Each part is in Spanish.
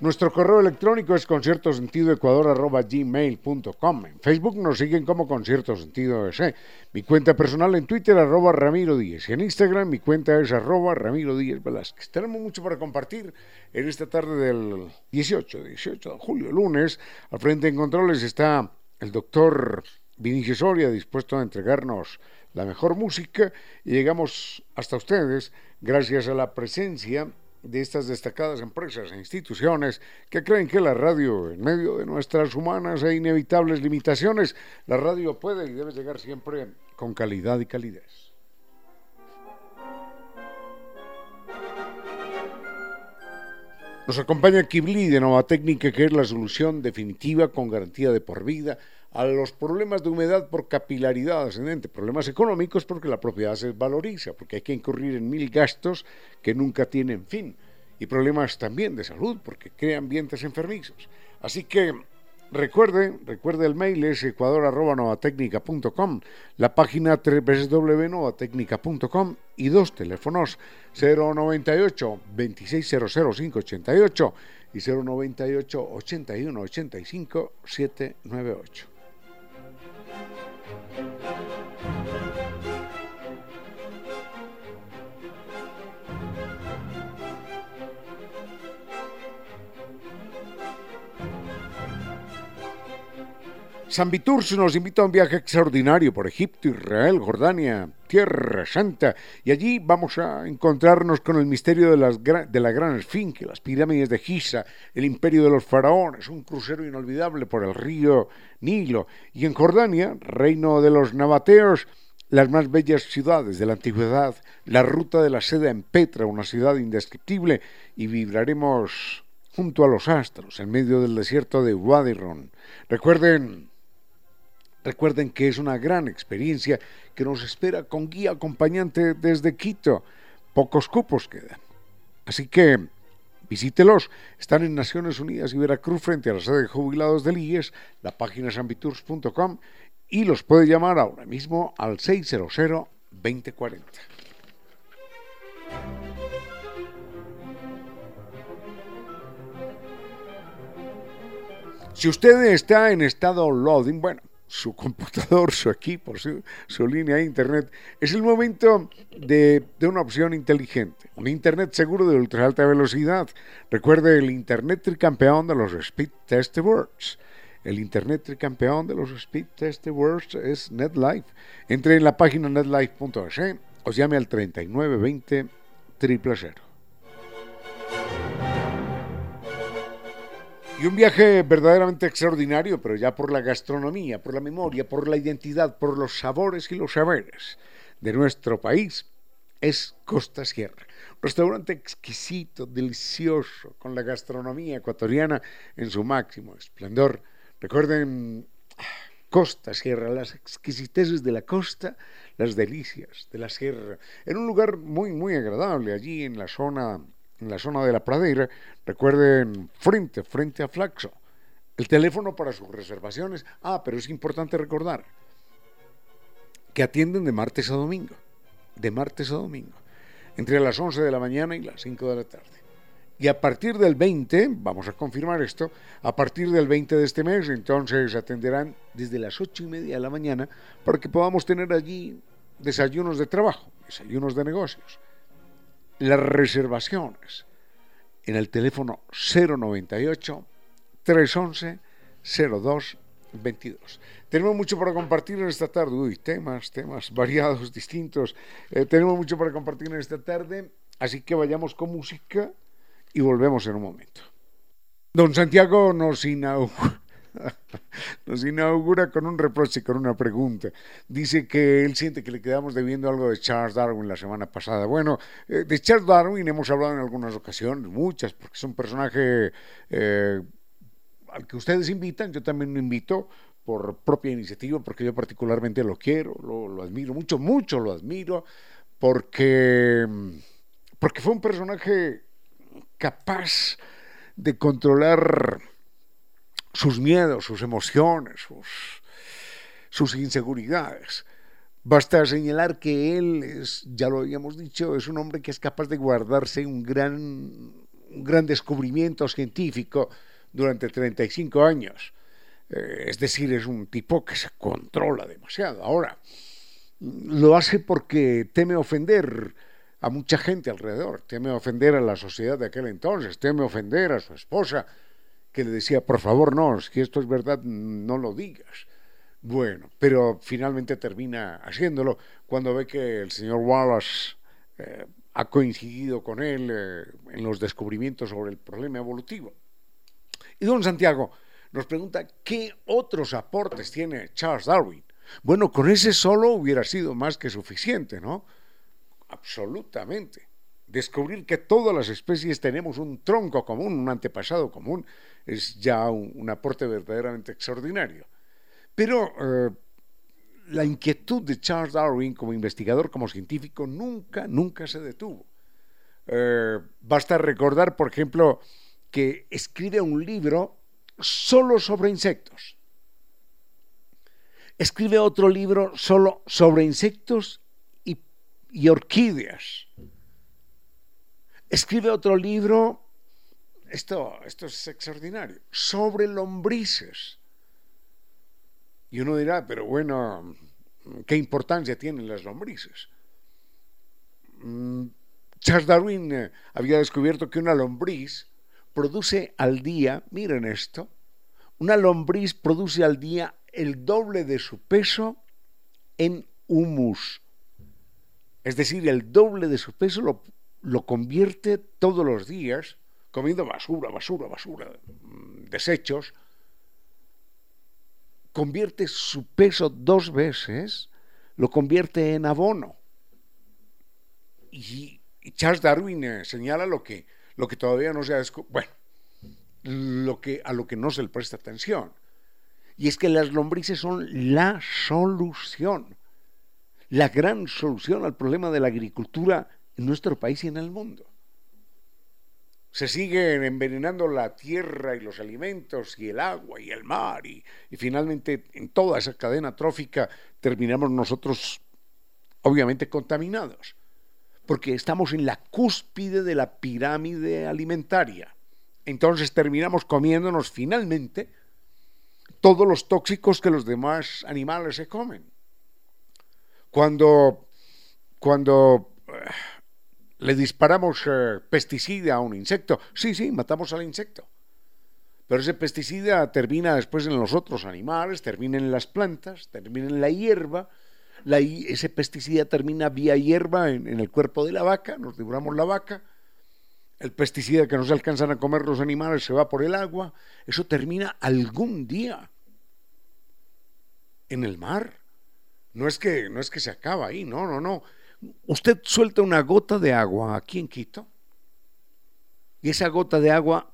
Nuestro correo electrónico es conciertosentidoecuador.gmail.com. En Facebook nos siguen como Concierto Sentido. Mi cuenta personal en Twitter, arroba Ramiro Díez. Y en Instagram mi cuenta es arroba Ramiro Díez Velázquez. Tenemos mucho para compartir en esta tarde del 18, 18 de julio, lunes. Al frente en controles está el doctor Vinicio Soria, dispuesto a entregarnos la mejor música. Y llegamos hasta ustedes gracias a la presencia de estas destacadas empresas e instituciones que creen que la radio, en medio de nuestras humanas e inevitables limitaciones, la radio puede y debe llegar siempre con calidad y calidez. Nos acompaña Kibli de Nova Técnica, que es la solución definitiva con garantía de por vida a los problemas de humedad por capilaridad ascendente, problemas económicos porque la propiedad se valoriza, porque hay que incurrir en mil gastos que nunca tienen fin, y problemas también de salud porque crea ambientes enfermizos. Así que recuerde, recuerde el mail es ecuador.novatecnica.com, la página www.novatecnica.com y dos teléfonos 098 2600 588 y 098 81 85 798. San Viturcio nos invita a un viaje extraordinario por Egipto, Israel, Jordania, Tierra Santa, y allí vamos a encontrarnos con el misterio de, las, de la Gran Esfinge, las pirámides de Giza, el imperio de los faraones, un crucero inolvidable por el río Nilo, y en Jordania, reino de los nabateos, las más bellas ciudades de la antigüedad, la ruta de la seda en Petra, una ciudad indescriptible, y vibraremos junto a los astros, en medio del desierto de Wadiron. Recuerden Recuerden que es una gran experiencia que nos espera con guía acompañante desde Quito. Pocos cupos quedan. Así que visítelos. Están en Naciones Unidas y Veracruz frente a la sede de jubilados del IES, la página sambitours.com y los puede llamar ahora mismo al 600-2040. Si usted está en estado loading, bueno, su computador, su equipo, su, línea de Internet, es el momento de, una opción inteligente, un Internet seguro de ultra alta velocidad. Recuerde el Internet tricampeón de los Speed Test Awards. el internet campeón de los speed test awards es NetLife. Entre en la página netlife.es o llame al 3920 000. Y un viaje verdaderamente extraordinario, pero ya por la gastronomía, por la memoria, por la identidad, por los sabores y los saberes de nuestro país, es Costa Sierra. Restaurante exquisito, delicioso, con la gastronomía ecuatoriana en su máximo esplendor. Recuerden Costa Sierra, las exquisiteces de la costa, las delicias de la sierra, en un lugar muy, muy agradable, allí en la zona, en la zona de la pradera. Recuerden, frente, frente a Flaxo. El teléfono para sus reservaciones. Ah, pero es importante recordar que atienden de martes a domingo. De martes a domingo entre las 11 de la mañana y las 5 de la tarde. Y a partir del 20, vamos a confirmar esto, a partir del 20 de este mes, entonces atenderán desde las 8 y media de la mañana para que podamos tener allí desayunos de trabajo, desayunos de negocios. Las reservaciones en el teléfono 098 311 02 22. Tenemos mucho para compartir en esta tarde. Uy, temas, temas variados, distintos. Eh, tenemos mucho para compartir en esta tarde. Así que vayamos con música y volvemos en un momento. Don Santiago nos inaugura, nos inaugura con un reproche, con una pregunta. Dice que él siente que le quedamos debiendo algo de Charles Darwin la semana pasada. Bueno, eh, de Charles Darwin hemos hablado en algunas ocasiones, muchas, porque es un personaje eh, al que ustedes invitan, yo también lo invito por propia iniciativa, porque yo particularmente lo quiero, lo, admiro mucho, mucho lo admiro, porque, porque fue un personaje capaz de controlar sus miedos, sus emociones, sus, sus inseguridades. Basta señalar que él es, ya lo habíamos dicho, es un hombre que es capaz de guardarse un gran, un gran descubrimiento científico durante 35 años. Eh, es decir, es un tipo que se controla demasiado. Ahora, lo hace porque teme ofender a mucha gente alrededor, teme ofender a la sociedad de aquel entonces, teme ofender a su esposa, que le decía, por favor, no, si esto es verdad, no lo digas. Bueno, pero finalmente termina haciéndolo cuando ve que el señor Wallace eh, ha coincidido con él eh, en los descubrimientos sobre el problema evolutivo. Y don Santiago nos pregunta, ¿qué otros aportes tiene Charles Darwin? Bueno, con ese solo hubiera sido más que suficiente, ¿no? Absolutamente. Descubrir que todas las especies tenemos un tronco común, un antepasado común, es ya un, aporte verdaderamente extraordinario. Pero eh, la inquietud de Charles Darwin como investigador, como científico, nunca, nunca se detuvo. Eh, basta recordar, por ejemplo, que escribe un libro solo sobre insectos. Escribe otro libro solo sobre insectos y, orquídeas. Escribe otro libro, esto, esto es extraordinario, sobre lombrices. Y uno dirá, pero bueno, ¿qué importancia tienen las lombrices? Mm, Charles Darwin eh, había descubierto que una lombriz produce al día, miren esto, una lombriz produce al día el doble de su peso en humus. Es decir, el doble de su peso lo, lo convierte todos los días, comiendo basura, basura, basura, mm, desechos, convierte su peso dos veces, lo convierte en abono. Y, Charles Darwin eh, señala lo que lo que todavía no se ha descubierto, bueno, lo que, a lo que no se le presta atención. Y es que las lombrices son la solución, la gran solución al problema de la agricultura en nuestro país y en el mundo. Se siguen envenenando la tierra y los alimentos y el agua y el mar y, y finalmente en toda esa cadena trófica terminamos nosotros obviamente contaminados porque estamos en la cúspide de la pirámide alimentaria. Entonces terminamos comiéndonos finalmente todos los tóxicos que los demás animales se comen. Cuando, cuando le disparamos eh, pesticida a un insecto, sí, sí, matamos al insecto. Pero ese pesticida termina después en los otros animales, termina en las plantas, termina en la hierba. ese pesticida termina vía hierba en, el cuerpo de la vaca, nos devoramos la vaca. El pesticida que no se alcanzan a comer los animales se va por el agua. Eso termina algún día en el mar. No es que, no es que se acaba ahí, no, no, no. Usted suelta una gota de agua aquí en Quito y esa gota de agua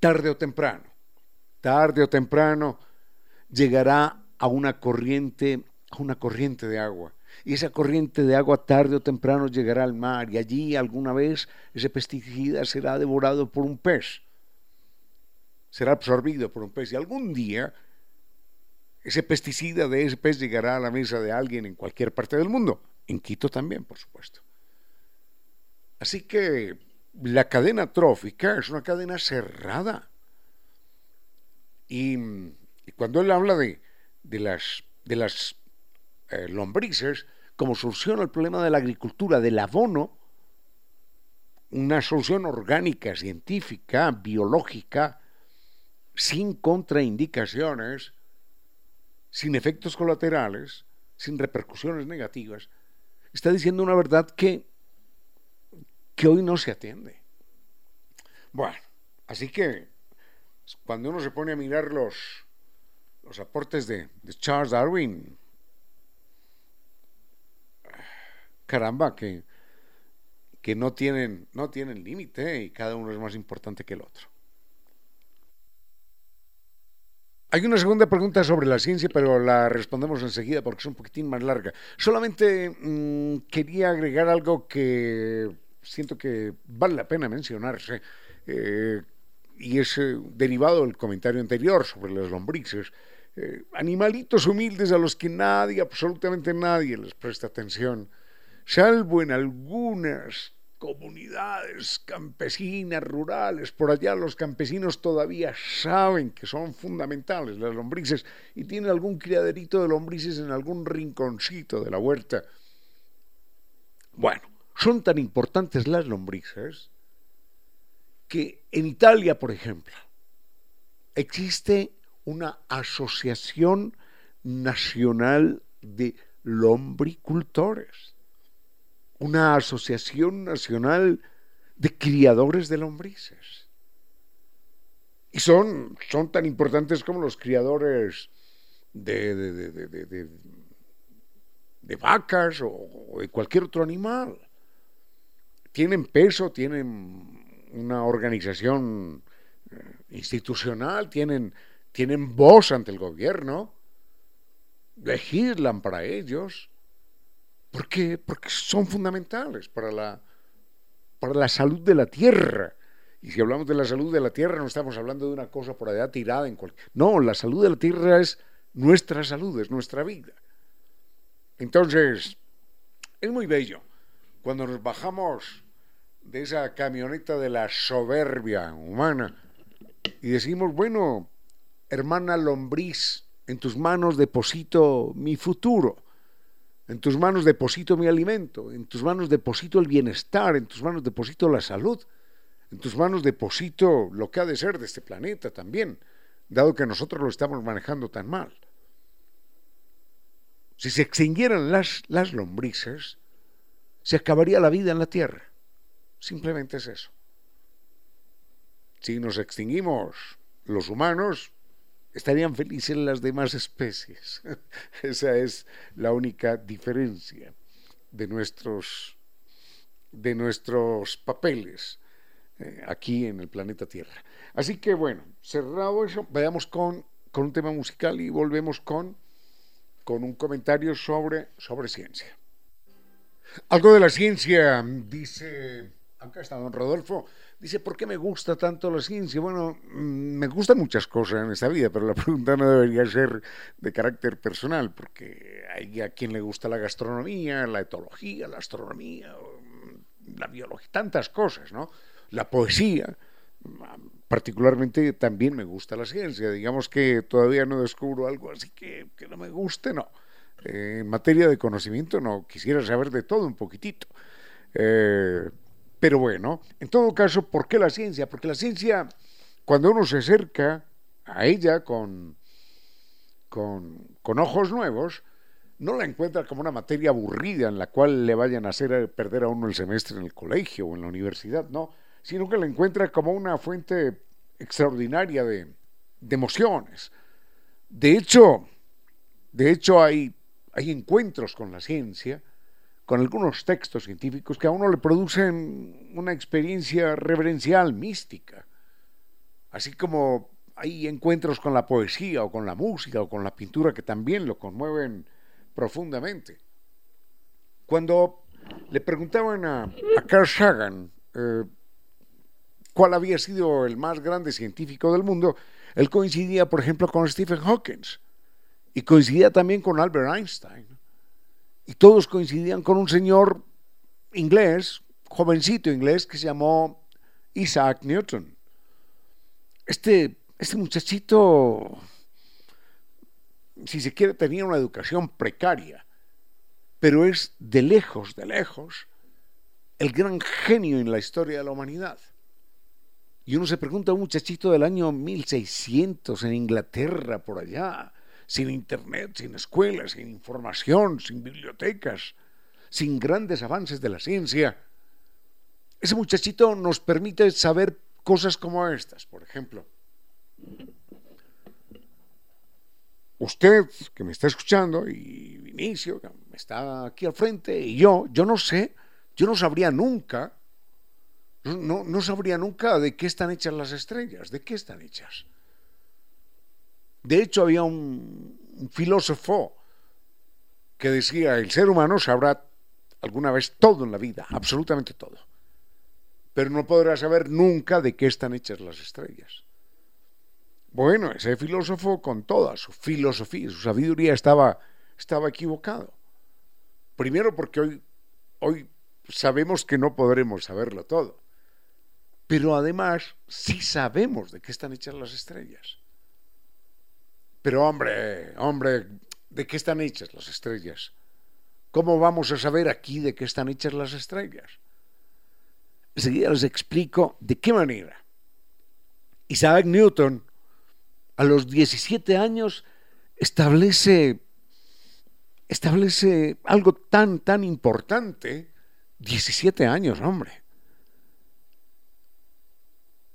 tarde o temprano, tarde o temprano, llegará a una corriente, a una corriente de agua. Y esa corriente de agua tarde o temprano llegará al mar y allí alguna vez ese pesticida será devorado por un pez. Será absorbido por un pez y algún día ese pesticida de ese pez llegará a la mesa de alguien en cualquier parte del mundo, en Quito también, por supuesto. Así que la cadena trófica es una cadena cerrada. Y, cuando él habla de, las, de las eh, lombrices como solución al problema de la agricultura, del abono, una solución orgánica, científica, biológica, sin contraindicaciones, sin efectos colaterales, sin repercusiones negativas, está diciendo una verdad que que hoy no se atiende. Bueno, así que cuando uno se pone a mirar los, los aportes de, Charles Darwin, caramba, que, que no tienen, no tienen límite y cada uno es más importante que el otro. Hay una segunda pregunta sobre la ciencia, pero la respondemos enseguida porque es un poquitín más larga. Solamente mm, quería agregar algo que siento que vale la pena mencionarse, eh, y es eh, derivado del comentario anterior sobre las lombrices, eh, animalitos humildes a los que nadie, absolutamente nadie les presta atención, salvo en algunas comunidades campesinas, rurales, por allá los campesinos todavía saben que son fundamentales las lombrices y tienen algún criaderito de lombrices en algún rinconcito de la huerta. Bueno, son tan importantes las lombrices que en Italia, por ejemplo, existe una asociación nacional de lombricultores, una asociación nacional de criadores de lombrices. Y son, son tan importantes como los criadores de, de, de vacas o de cualquier otro animal tienen peso, tienen una organización eh, institucional, tienen, tienen voz ante el gobierno, legislan para ellos. ¿Por qué? Porque son fundamentales para la, para la salud de la tierra. Y si hablamos de la salud de la tierra, no estamos hablando de una cosa por allá tirada en cualquier... No, la salud de la tierra es nuestra salud, es nuestra vida. Entonces, es muy bello. Cuando nos bajamos de esa camioneta de la soberbia humana y decimos, bueno, hermana lombriz, en tus manos deposito mi futuro, en tus manos deposito mi alimento, en tus manos deposito el bienestar, en tus manos deposito la salud, en tus manos deposito lo que ha de ser de este planeta también, dado que nosotros lo estamos manejando tan mal. Si se extinguieran las, las lombrices, se acabaría la vida en la Tierra. Simplemente es eso. Si nos extinguimos los humanos, estarían felices las demás especies. Esa es la única diferencia de nuestros, de nuestros papeles eh, aquí en el planeta Tierra. Así que bueno, cerrado eso, vayamos con, con un tema musical y volvemos con, con un comentario sobre, sobre ciencia. Algo de la ciencia, dice acá está don Rodolfo, dice, ¿por qué me gusta tanto la ciencia? Bueno, mm, me gustan muchas cosas en esta vida, pero la pregunta no debería ser de carácter personal, porque hay a quien le gusta la gastronomía, la etología, la astronomía, mm, la biología, tantas cosas, ¿no? La poesía, particularmente también me gusta la ciencia, digamos que todavía no descubro algo así que, que no me guste, no. Eh, en materia de conocimiento no, quisiera saber de todo un poquitito. Eh, pero bueno, en todo caso, ¿por qué la ciencia? Porque la ciencia cuando uno se acerca a ella con, con, con ojos nuevos, no la encuentra como una materia aburrida en la cual le vayan a hacer perder a uno el semestre en el colegio o en la universidad, no, sino que la encuentra como una fuente extraordinaria de, emociones. De hecho, de hecho hay, hay encuentros con la ciencia, con algunos textos científicos que a uno le producen una experiencia reverencial, mística. Así como hay encuentros con la poesía o con la música o con la pintura que también lo conmueven profundamente. Cuando le preguntaban a, Carl Sagan eh, cuál había sido el más grande científico del mundo, él coincidía, por ejemplo, con Stephen Hawking y coincidía también con Albert Einstein. Y todos coincidían con un señor inglés, jovencito inglés, que se llamó Isaac Newton. Este, este muchachito, si se quiere, tenía una educación precaria, pero es de lejos, de lejos, el gran genio en la historia de la humanidad. Y uno se pregunta a un muchachito del año 1600 en Inglaterra, por allá, sin internet, sin escuelas, sin información, sin bibliotecas, sin grandes avances de la ciencia. Ese muchachito nos permite saber cosas como estas, por ejemplo. Usted que me está escuchando y Vinicio, que está aquí al frente, y yo, yo no sé, yo no sabría nunca, no, no sabría nunca de qué están hechas las estrellas, de qué están hechas. De hecho, había un, filósofo que decía, el ser humano sabrá alguna vez todo en la vida, absolutamente todo, pero no podrá saber nunca de qué están hechas las estrellas. Bueno, ese filósofo con toda su filosofía, su sabiduría estaba, estaba equivocado. Primero porque hoy, hoy sabemos que no podremos saberlo todo, pero además sí sabemos de qué están hechas las estrellas. Pero hombre, hombre, ¿de qué están hechas las estrellas? ¿Cómo vamos a saber aquí de qué están hechas las estrellas? Enseguida les explico de qué manera. Isaac Newton, a los 17 años, establece, establece algo tan, tan importante. 17 años, hombre.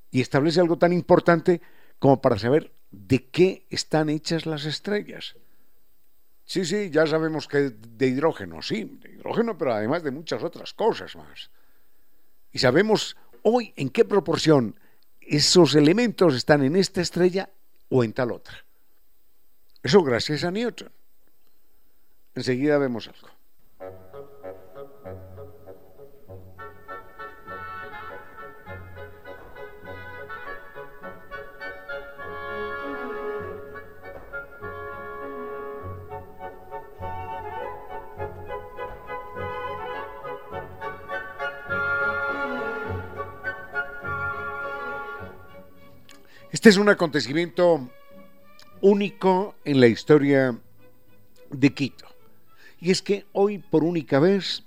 Y establece algo tan importante como para saber de qué están hechas las estrellas. Sí, sí, ya sabemos que de hidrógeno, sí, de hidrógeno, pero además de muchas otras cosas más. Y sabemos hoy en qué proporción esos elementos están en esta estrella o en tal otra. Eso gracias a Newton. Enseguida vemos algo. Este es un acontecimiento único en la historia de Quito. Y es que hoy por única vez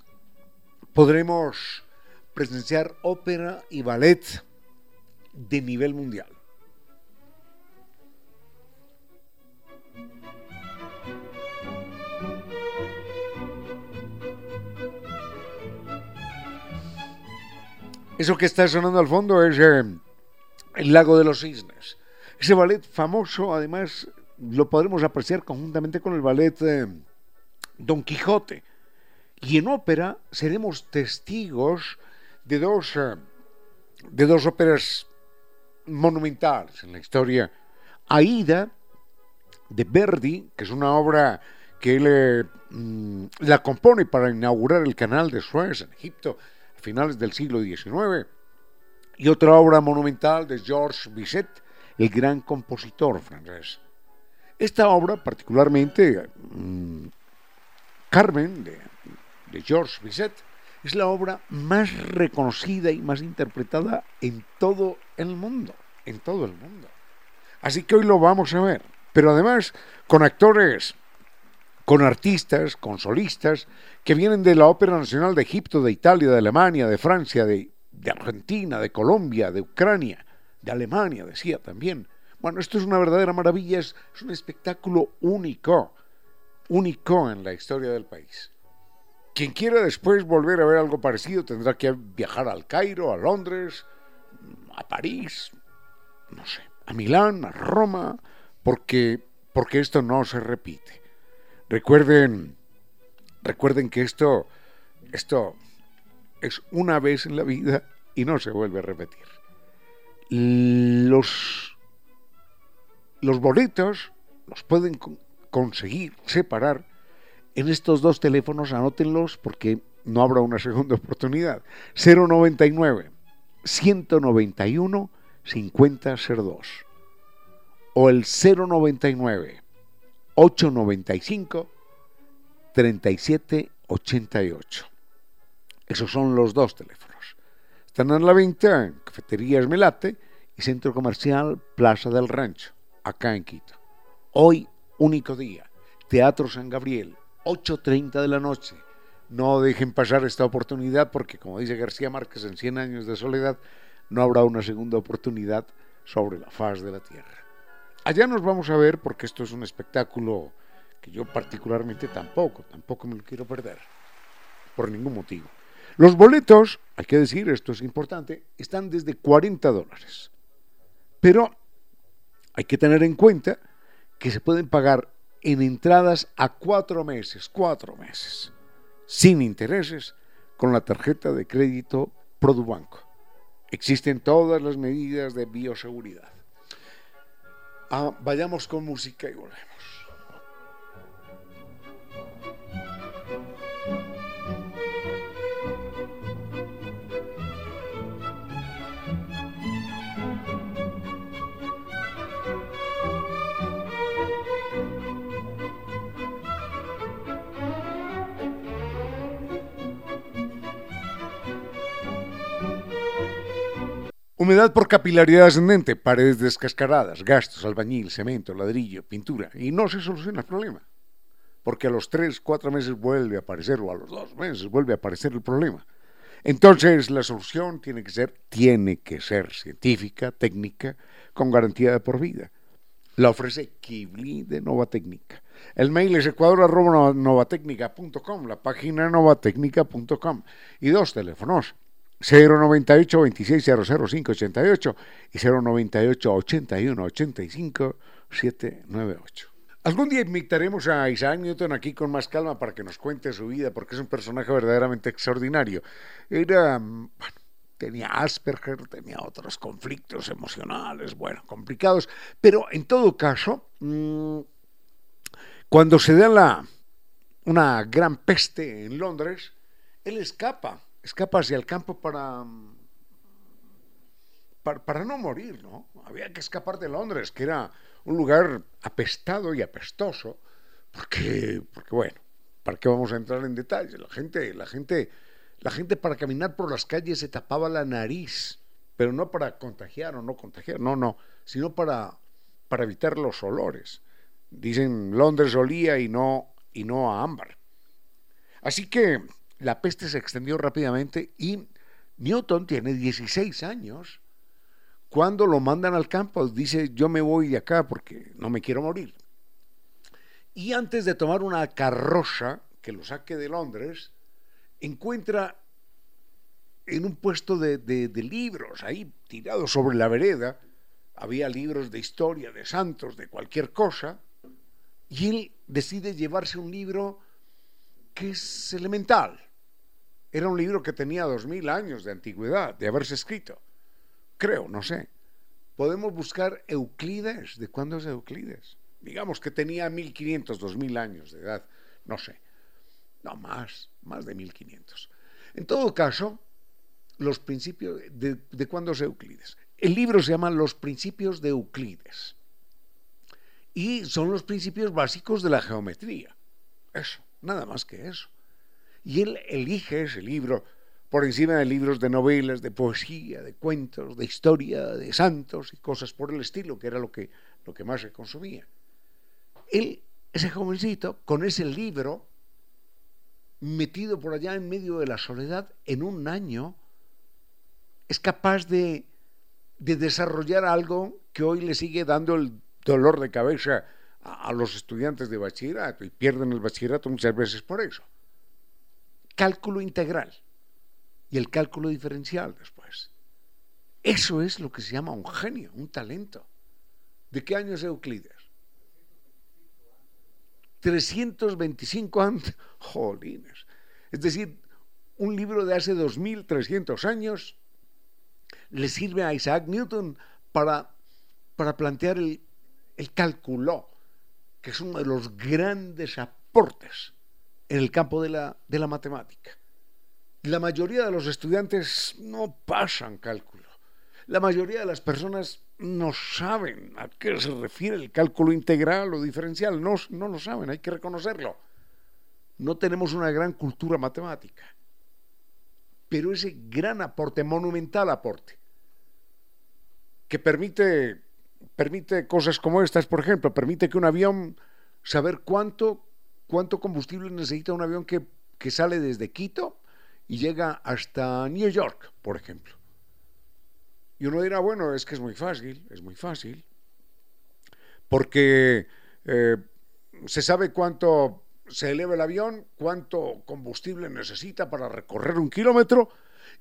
podremos presenciar ópera y ballet de nivel mundial. Eso que está sonando al fondo es eh, el lago de los cisnes. Ese ballet famoso, además, lo podremos apreciar conjuntamente con el ballet eh, Don Quijote. Y en ópera seremos testigos de dos, eh, de dos óperas monumentales en la historia. Aida, de Verdi, que es una obra que él eh, mm, la compone para inaugurar el canal de Suez en Egipto a finales del siglo XIX y otra obra monumental de Georges Bizet, el gran compositor francés. Esta obra, particularmente mm, Carmen, de, de Georges Bizet, es la obra más reconocida y más interpretada en todo el mundo, en todo el mundo. Así que hoy lo vamos a ver, pero además con actores, con artistas, con solistas que vienen de la Ópera Nacional de Egipto, de Italia, de Alemania, de Francia, de de Argentina, de Colombia, de Ucrania, de Alemania, decía también. Bueno, esto es una verdadera maravilla, es, un espectáculo único, único en la historia del país. Quien quiera después volver a ver algo parecido tendrá que viajar al Cairo, a Londres, a París, no sé, a Milán, a Roma, porque, porque esto no se repite. Recuerden, recuerden que esto, esto es una vez en la vida y no se vuelve a repetir. Los, los boletos los pueden conseguir separar en estos dos teléfonos, anótenlos porque no habrá una segunda oportunidad. 099 191 5002 o el 099 895 3788. Esos son los dos teléfonos. Están en la venta en Cafetería Esmelate y Centro Comercial Plaza del Rancho, acá en Quito. Hoy, único día, Teatro San Gabriel, 8.30 de la noche. No dejen pasar esta oportunidad porque, como dice García Márquez en 100 años de soledad, no habrá una segunda oportunidad sobre la faz de la tierra. Allá nos vamos a ver porque esto es un espectáculo que yo particularmente tampoco, tampoco me lo quiero perder, por ningún motivo. Los boletos, hay que decir, esto es importante, están desde 40 dólares. Pero hay que tener en cuenta que se pueden pagar en entradas a cuatro meses, cuatro meses, sin intereses, con la tarjeta de crédito Produbanco. Existen todas las medidas de bioseguridad. Ah, vayamos con música y volvemos. Humedad por capilaridad ascendente, paredes descascaradas, gastos, albañil, cemento, ladrillo, pintura. Y no se soluciona el problema. Porque a los tres, cuatro meses vuelve a aparecer, o a los dos meses vuelve a aparecer el problema. Entonces la solución tiene que ser, tiene que ser científica, técnica, con garantía de por vida. La ofrece Kibli de Nova Técnica. El mail es ecuador.novatecnica.com, la página novatecnica.com y dos teléfonos, 098 26 588 y 098 81 85 798. Algún día invitaremos a Isaac Newton aquí con más calma para que nos cuente su vida, porque es un personaje verdaderamente extraordinario. Era, bueno, tenía Asperger, tenía otros conflictos emocionales, bueno, complicados, pero en todo caso, mm, cuando se da la, una gran peste en Londres, él escapa escapa hacia el campo para, para, no morir, ¿no? Había que escapar de Londres, que era un lugar apestado y apestoso, porque, porque bueno, ¿para qué vamos a entrar en detalle? La gente, la gente, la gente para caminar por las calles se tapaba la nariz, pero no para contagiar o no contagiar, no, no, sino para, para evitar los olores. Dicen Londres olía y no, y no a ámbar. Así que la peste se extendió rápidamente y Newton tiene 16 años. Cuando lo mandan al campo, dice, yo me voy de acá porque no me quiero morir. Y antes de tomar una carroza que lo saque de Londres, encuentra en un puesto de, de libros, ahí tirados sobre la vereda, había libros de historia, de santos, de cualquier cosa, y él decide llevarse un libro que es elemental, era un libro que tenía dos mil años de antigüedad, de haberse escrito. Creo, no sé. Podemos buscar Euclides. ¿De cuándo es Euclides? Digamos que tenía 1500, 2000 años de edad. No sé. No, más, más de 1500. En todo caso, los principios, ¿de, de cuándo es Euclides? El libro se llama Los principios de Euclides. Y son los principios básicos de la geometría. Eso, nada más que eso. Y él elige ese libro por encima de libros de novelas, de poesía, de cuentos, de historia, de santos y cosas por el estilo, que era lo que, lo que más se consumía. Él, ese jovencito, con ese libro, metido por allá en medio de la soledad, en un año, es capaz de de desarrollar algo que hoy le sigue dando el dolor de cabeza a, los estudiantes de bachillerato y pierden el bachillerato muchas veces por eso. Cálculo integral y el cálculo diferencial después. Eso es lo que se llama un genio, un talento. ¿De qué año es Euclides? 325 años. Jolines. Es decir, un libro de hace 2300 años le sirve a Isaac Newton para, para plantear el, el cálculo, que es uno de los grandes aportes en el campo de la, de la matemática. La mayoría de los estudiantes no pasan cálculo. La mayoría de las personas no saben a qué se refiere el cálculo integral o diferencial. No, no lo saben, hay que reconocerlo. No tenemos una gran cultura matemática. Pero ese gran aporte, monumental aporte, que permite, permite cosas como estas, por ejemplo, permite que un avión, saber cuánto, cuánto combustible necesita un avión que, que sale desde Quito y llega hasta New York, por ejemplo. Y uno dirá, bueno, es que es muy fácil, es muy fácil, porque eh, se sabe cuánto se eleva el avión, cuánto combustible necesita para recorrer un kilómetro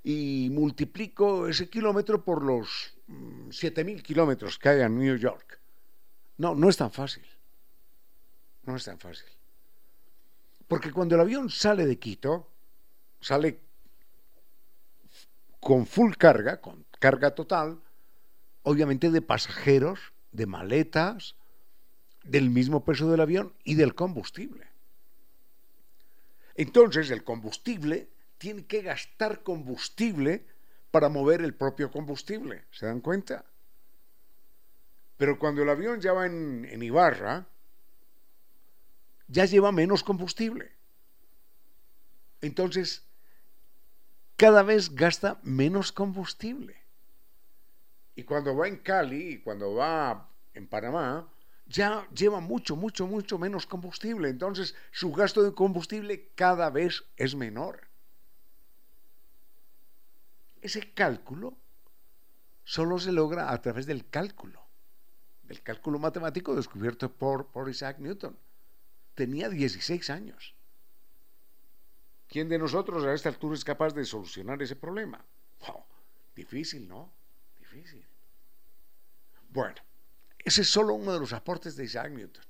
y multiplico ese kilómetro por los 7.000 mm, kilómetros que hay en New York. No, no es tan fácil. No es tan fácil. Porque cuando el avión sale de Quito, sale con full carga, con carga total, obviamente de pasajeros, de maletas, del mismo peso del avión y del combustible. Entonces el combustible tiene que gastar combustible para mover el propio combustible, ¿se dan cuenta? Pero cuando el avión ya va en, Ibarra, ya lleva menos combustible. Entonces, cada vez gasta menos combustible. Y cuando va en Cali y cuando va en Panamá, ya lleva mucho, mucho, mucho menos combustible. Entonces su gasto de combustible cada vez es menor. Ese cálculo solo se logra a través del cálculo, del cálculo matemático descubierto por, Isaac Newton. Tenía 16 años. ¿Quién de nosotros a esta altura es capaz de solucionar ese problema? difícil, ¿no? Difícil. Bueno, ese es solo uno de los aportes de Isaac Newton.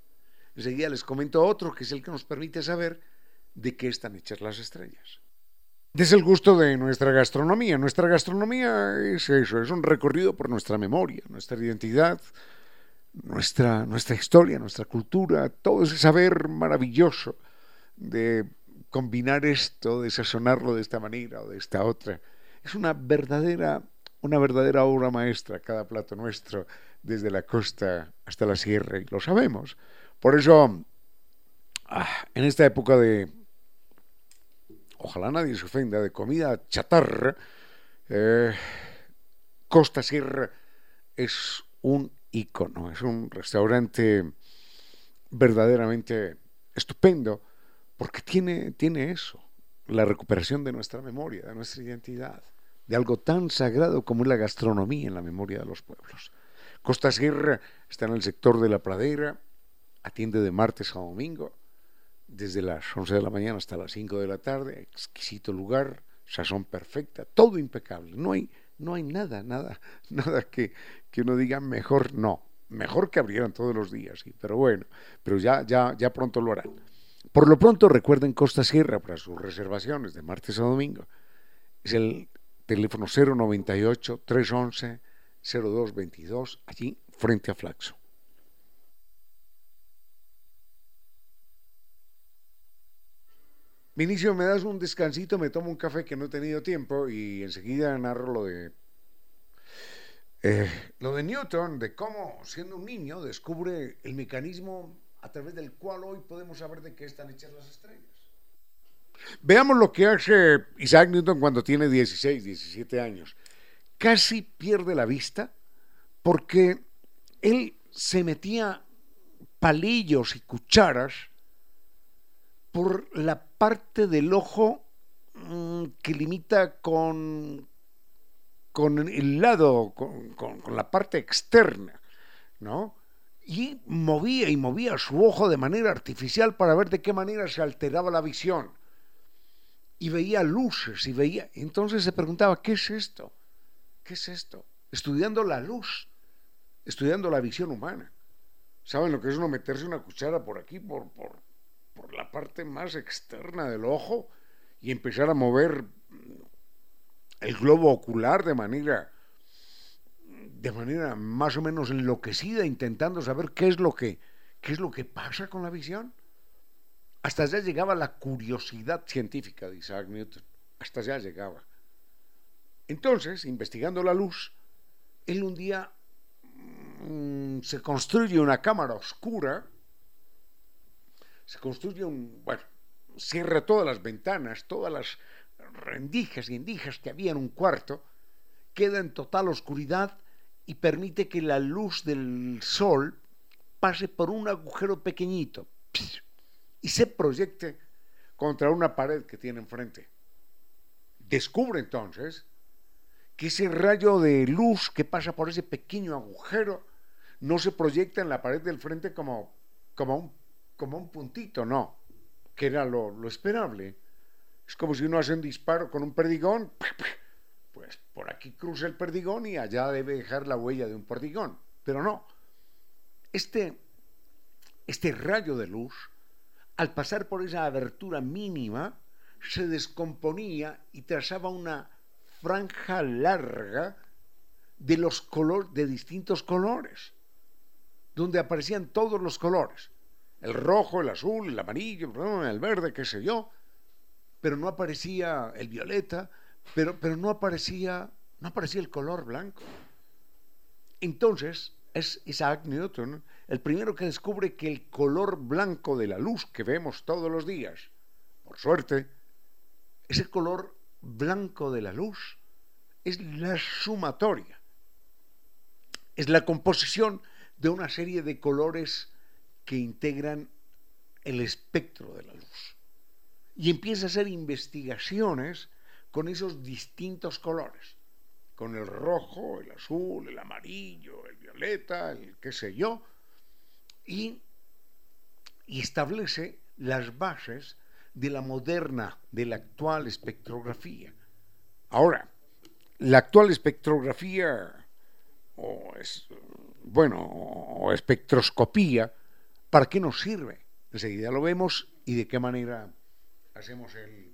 Enseguida les comento otro que es el que nos permite saber de qué están hechas las estrellas. Es el gusto de nuestra gastronomía. Nuestra gastronomía es eso, es un recorrido por nuestra memoria, nuestra identidad, nuestra, nuestra historia, nuestra cultura, todo ese saber maravilloso de combinar esto, de sazonarlo de esta manera o de esta otra. Es una verdadera, una verdadera obra maestra cada plato nuestro desde la costa hasta la sierra, y lo sabemos. Por eso, ah, en esta época de, ojalá nadie se ofenda, de comida chatarra, eh, Costa Sierra es un icono, es un restaurante verdaderamente estupendo, porque tiene, tiene eso, la recuperación de nuestra memoria, de nuestra identidad, de algo tan sagrado como es la gastronomía en la memoria de los pueblos. Costa Sierra está en el sector de la pradera, atiende de martes a domingo, desde las 11 de la mañana hasta las 5 de la tarde, exquisito lugar, sazón perfecta, todo impecable, no hay, no hay nada, nada, nada que, que uno diga mejor, no, mejor que abrieran todos los días, sí, pero bueno, pero ya, ya, ya pronto lo harán. Por lo pronto recuerden Costa Sierra para sus reservaciones de martes a domingo. Es el teléfono 098 311 0222, allí frente a Flaxo. Vinicio, me das un descansito, me tomo un café que no he tenido tiempo y enseguida narro lo de eh, lo de Newton, de cómo siendo un niño descubre el mecanismo a través del cual hoy podemos saber de qué están hechas las estrellas. Veamos lo que hace Isaac Newton cuando tiene 16, 17 años casi pierde la vista porque él se metía palillos y cucharas por la parte del ojo mm, que limita con, con el lado, con, la parte externa, ¿no? Y movía y movía su ojo de manera artificial para ver de qué manera se alteraba la visión. Y veía luces y veía... Entonces se preguntaba, ¿qué es esto? ¿Qué es esto? Estudiando la luz, estudiando la visión humana. ¿Saben lo que es uno meterse una cuchara por aquí, por, por, por la parte más externa del ojo y empezar a mover el globo ocular de manera de manera más o menos enloquecida intentando saber qué es lo que qué es lo que pasa con la visión. Hasta allá llegaba la curiosidad científica de Isaac Newton. Hasta allá llegaba. Entonces investigando la luz él un día mm, se construye una cámara oscura se construye un bueno cierra todas las ventanas todas las rendijas y endijas que había en un cuarto, queda en total oscuridad y permite que la luz del sol pase por un agujero pequeñito y se proyecte contra una pared que tiene enfrente. Descubre entonces que ese rayo de luz que pasa por ese pequeño agujero no se proyecta en la pared del frente como, como, un, como un puntito, no, que era lo, esperable es como si uno hace un disparo con un perdigón, pues por aquí cruza el perdigón y allá debe dejar la huella de un perdigón. Pero no. Este, este rayo de luz, al pasar por esa abertura mínima, se descomponía y trazaba una franja larga de los colores de distintos colores, donde aparecían todos los colores, el rojo, el azul, el amarillo, el verde, qué sé yo, pero no aparecía el violeta, pero, pero no, aparecía, no aparecía el color blanco. Entonces es Isaac Newton el primero que descubre que el color blanco de la luz que vemos todos los días, por suerte, ese color blanco de la luz es la sumatoria, es la composición de una serie de colores que integran el espectro de la luz y empieza a hacer investigaciones con esos distintos colores, con el rojo, el azul, el amarillo, el violeta, el qué sé yo, y, y establece las bases de la moderna, de la actual espectrografía. Ahora, la actual espectrografía, o es, bueno, o espectroscopía, ¿para qué nos sirve? Enseguida lo vemos y de qué manera hacemos el,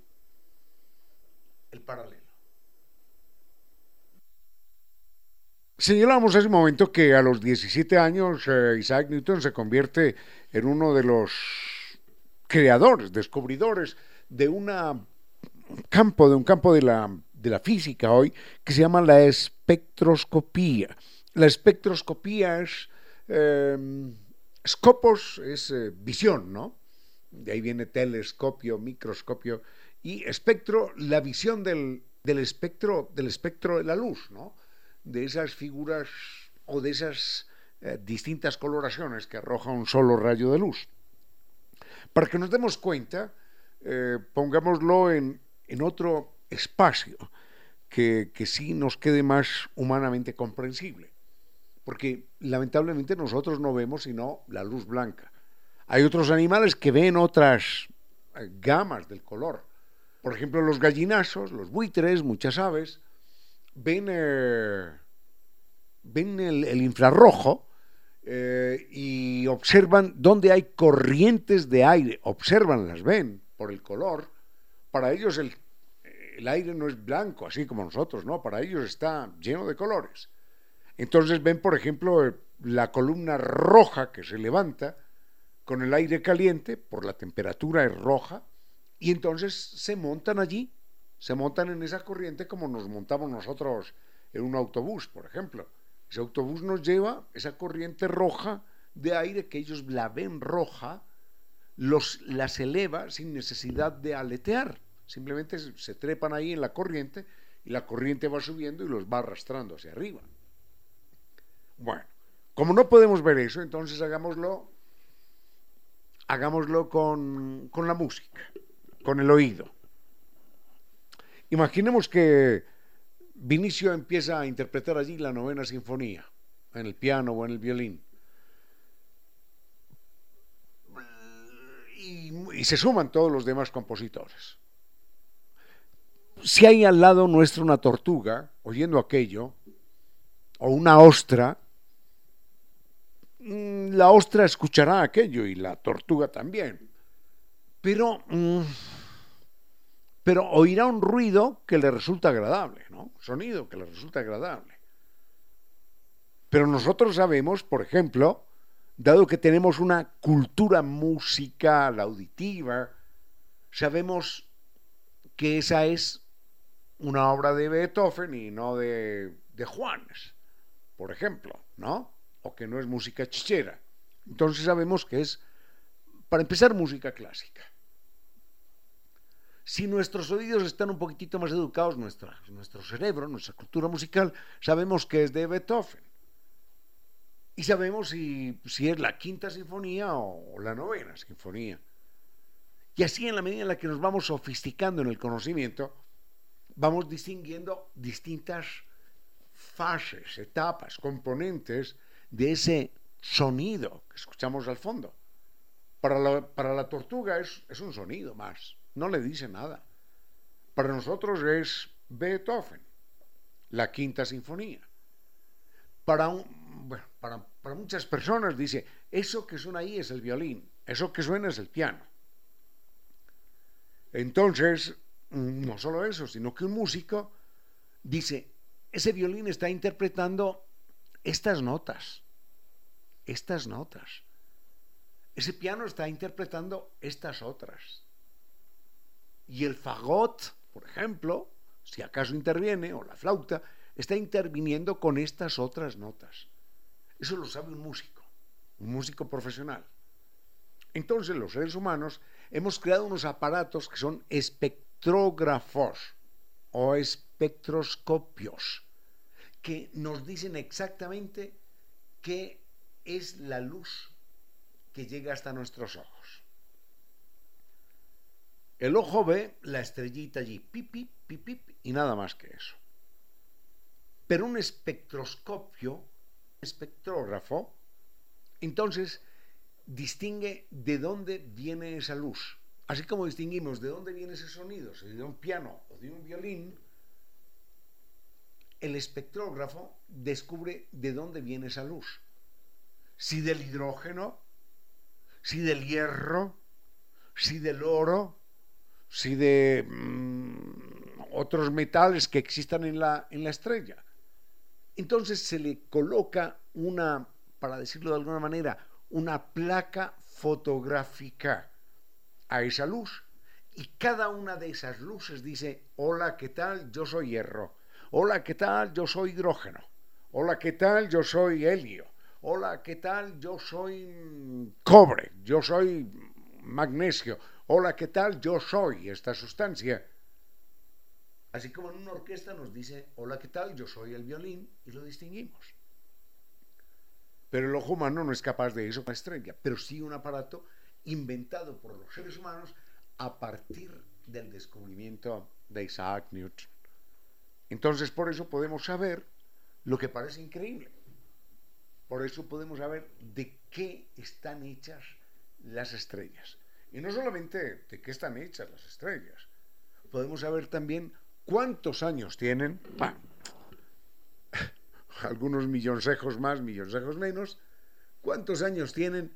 el paralelo. Señalamos un momento que a los 17 años eh, Isaac Newton se convierte en uno de los creadores, descubridores de una campo, de un campo de la, de la física hoy que se llama la espectroscopía. La espectroscopía es eh, scopos, es eh, visión, ¿no? de ahí viene telescopio, microscopio y espectro, la visión del, espectro, del espectro de la luz, ¿no? de esas figuras o de esas eh, distintas coloraciones que arroja un solo rayo de luz. Para que nos demos cuenta, eh, pongámoslo en, otro espacio que, que sí nos quede más humanamente comprensible. Porque lamentablemente nosotros no vemos sino la luz blanca. Hay otros animales que ven otras eh, gamas del color. Por ejemplo, los gallinazos, los buitres, muchas aves, ven, eh, ven el, infrarrojo eh, y observan dónde hay corrientes de aire. Observan, las ven por el color. Para ellos el, el aire no es blanco, así como nosotros, ¿no? Para ellos está lleno de colores. Entonces ven, por ejemplo, la columna roja que se levanta con el aire caliente, por la temperatura es roja, y entonces se montan allí, se montan en esa corriente como nos montamos nosotros en un autobús, por ejemplo. Ese autobús nos lleva esa corriente roja de aire que ellos la ven roja, los, las eleva sin necesidad de aletear. Simplemente se trepan ahí en la corriente y la corriente va subiendo y los va arrastrando hacia arriba. Bueno, como no podemos ver eso, entonces hagámoslo hagámoslo con, la música, con el oído. Imaginemos que Vinicio empieza a interpretar allí la novena sinfonía, en el piano o en el violín. Y, se suman todos los demás compositores. Si hay al lado nuestro una tortuga, oyendo aquello, o una ostra, la ostra escuchará aquello y la tortuga también. Pero mm, pero oirá un ruido que le resulta agradable, ¿no? Sonido que le resulta agradable. Pero nosotros sabemos, por ejemplo, dado que tenemos una cultura musical auditiva, sabemos que esa es una obra de Beethoven y no de, de Juanes, por ejemplo, ¿no? O que no es música chichera. Entonces sabemos que es, para empezar, música clásica. Si nuestros oídos están un poquitito más educados, nuestro cerebro, nuestra cultura musical, sabemos que es de Beethoven. Y sabemos si, si es la quinta sinfonía o, la novena sinfonía. Y así en la medida en la que nos vamos sofisticando en el conocimiento, vamos distinguiendo distintas fases, etapas, componentes de ese sonido que escuchamos al fondo. Para la, para la tortuga es, es un sonido más no le dice nada. Para nosotros es Beethoven, la quinta sinfonía. Para, para, muchas personas dice, eso que suena ahí es el violín, eso que suena es el piano. Entonces, mm, no solo eso, sino que un músico dice, ese violín está interpretando estas notas, estas notas. Ese piano está interpretando estas otras. Y el fagot, por ejemplo, si acaso interviene, o la flauta, está interviniendo con estas otras notas. Eso lo sabe un músico, un músico profesional. Entonces los seres humanos hemos creado unos aparatos que son espectrógrafos o espectroscopios, que nos dicen exactamente qué es la luz que llega hasta nuestros ojos. El ojo ve la estrellita allí, pip, pip, y nada más que eso. Pero un espectroscopio, espectrógrafo, entonces distingue de dónde viene esa luz. Así como distinguimos de dónde viene ese sonido, si de un piano o de un violín, el espectrógrafo descubre de dónde viene esa luz. Si del hidrógeno, si del hierro, si del oro, si de mm, otros metales que existan en la, en la estrella. Entonces se le coloca una, para decirlo de alguna manera, una placa fotográfica a esa luz. Y cada una de esas luces dice, hola, ¿qué tal? Yo soy hierro. Hola, ¿qué tal? Yo soy hidrógeno. Hola, ¿qué tal? Yo soy helio. Hola, ¿qué tal? Yo soy cobre. Yo soy magnesio. Hola, ¿qué tal? Yo soy esta sustancia. Así como en una orquesta nos dice, hola, ¿qué tal? Yo soy el violín y lo distinguimos. Pero el ojo humano no es capaz de eso, una estrella, pero sí un aparato inventado por los seres humanos a partir del descubrimiento de Isaac Newton. Entonces, por eso podemos saber lo que parece increíble. Por eso podemos saber de qué están hechas las estrellas. Y no solamente de qué están hechas las estrellas, podemos saber también cuántos años tienen, algunos milloncejos más, milloncejos menos, cuántos años tienen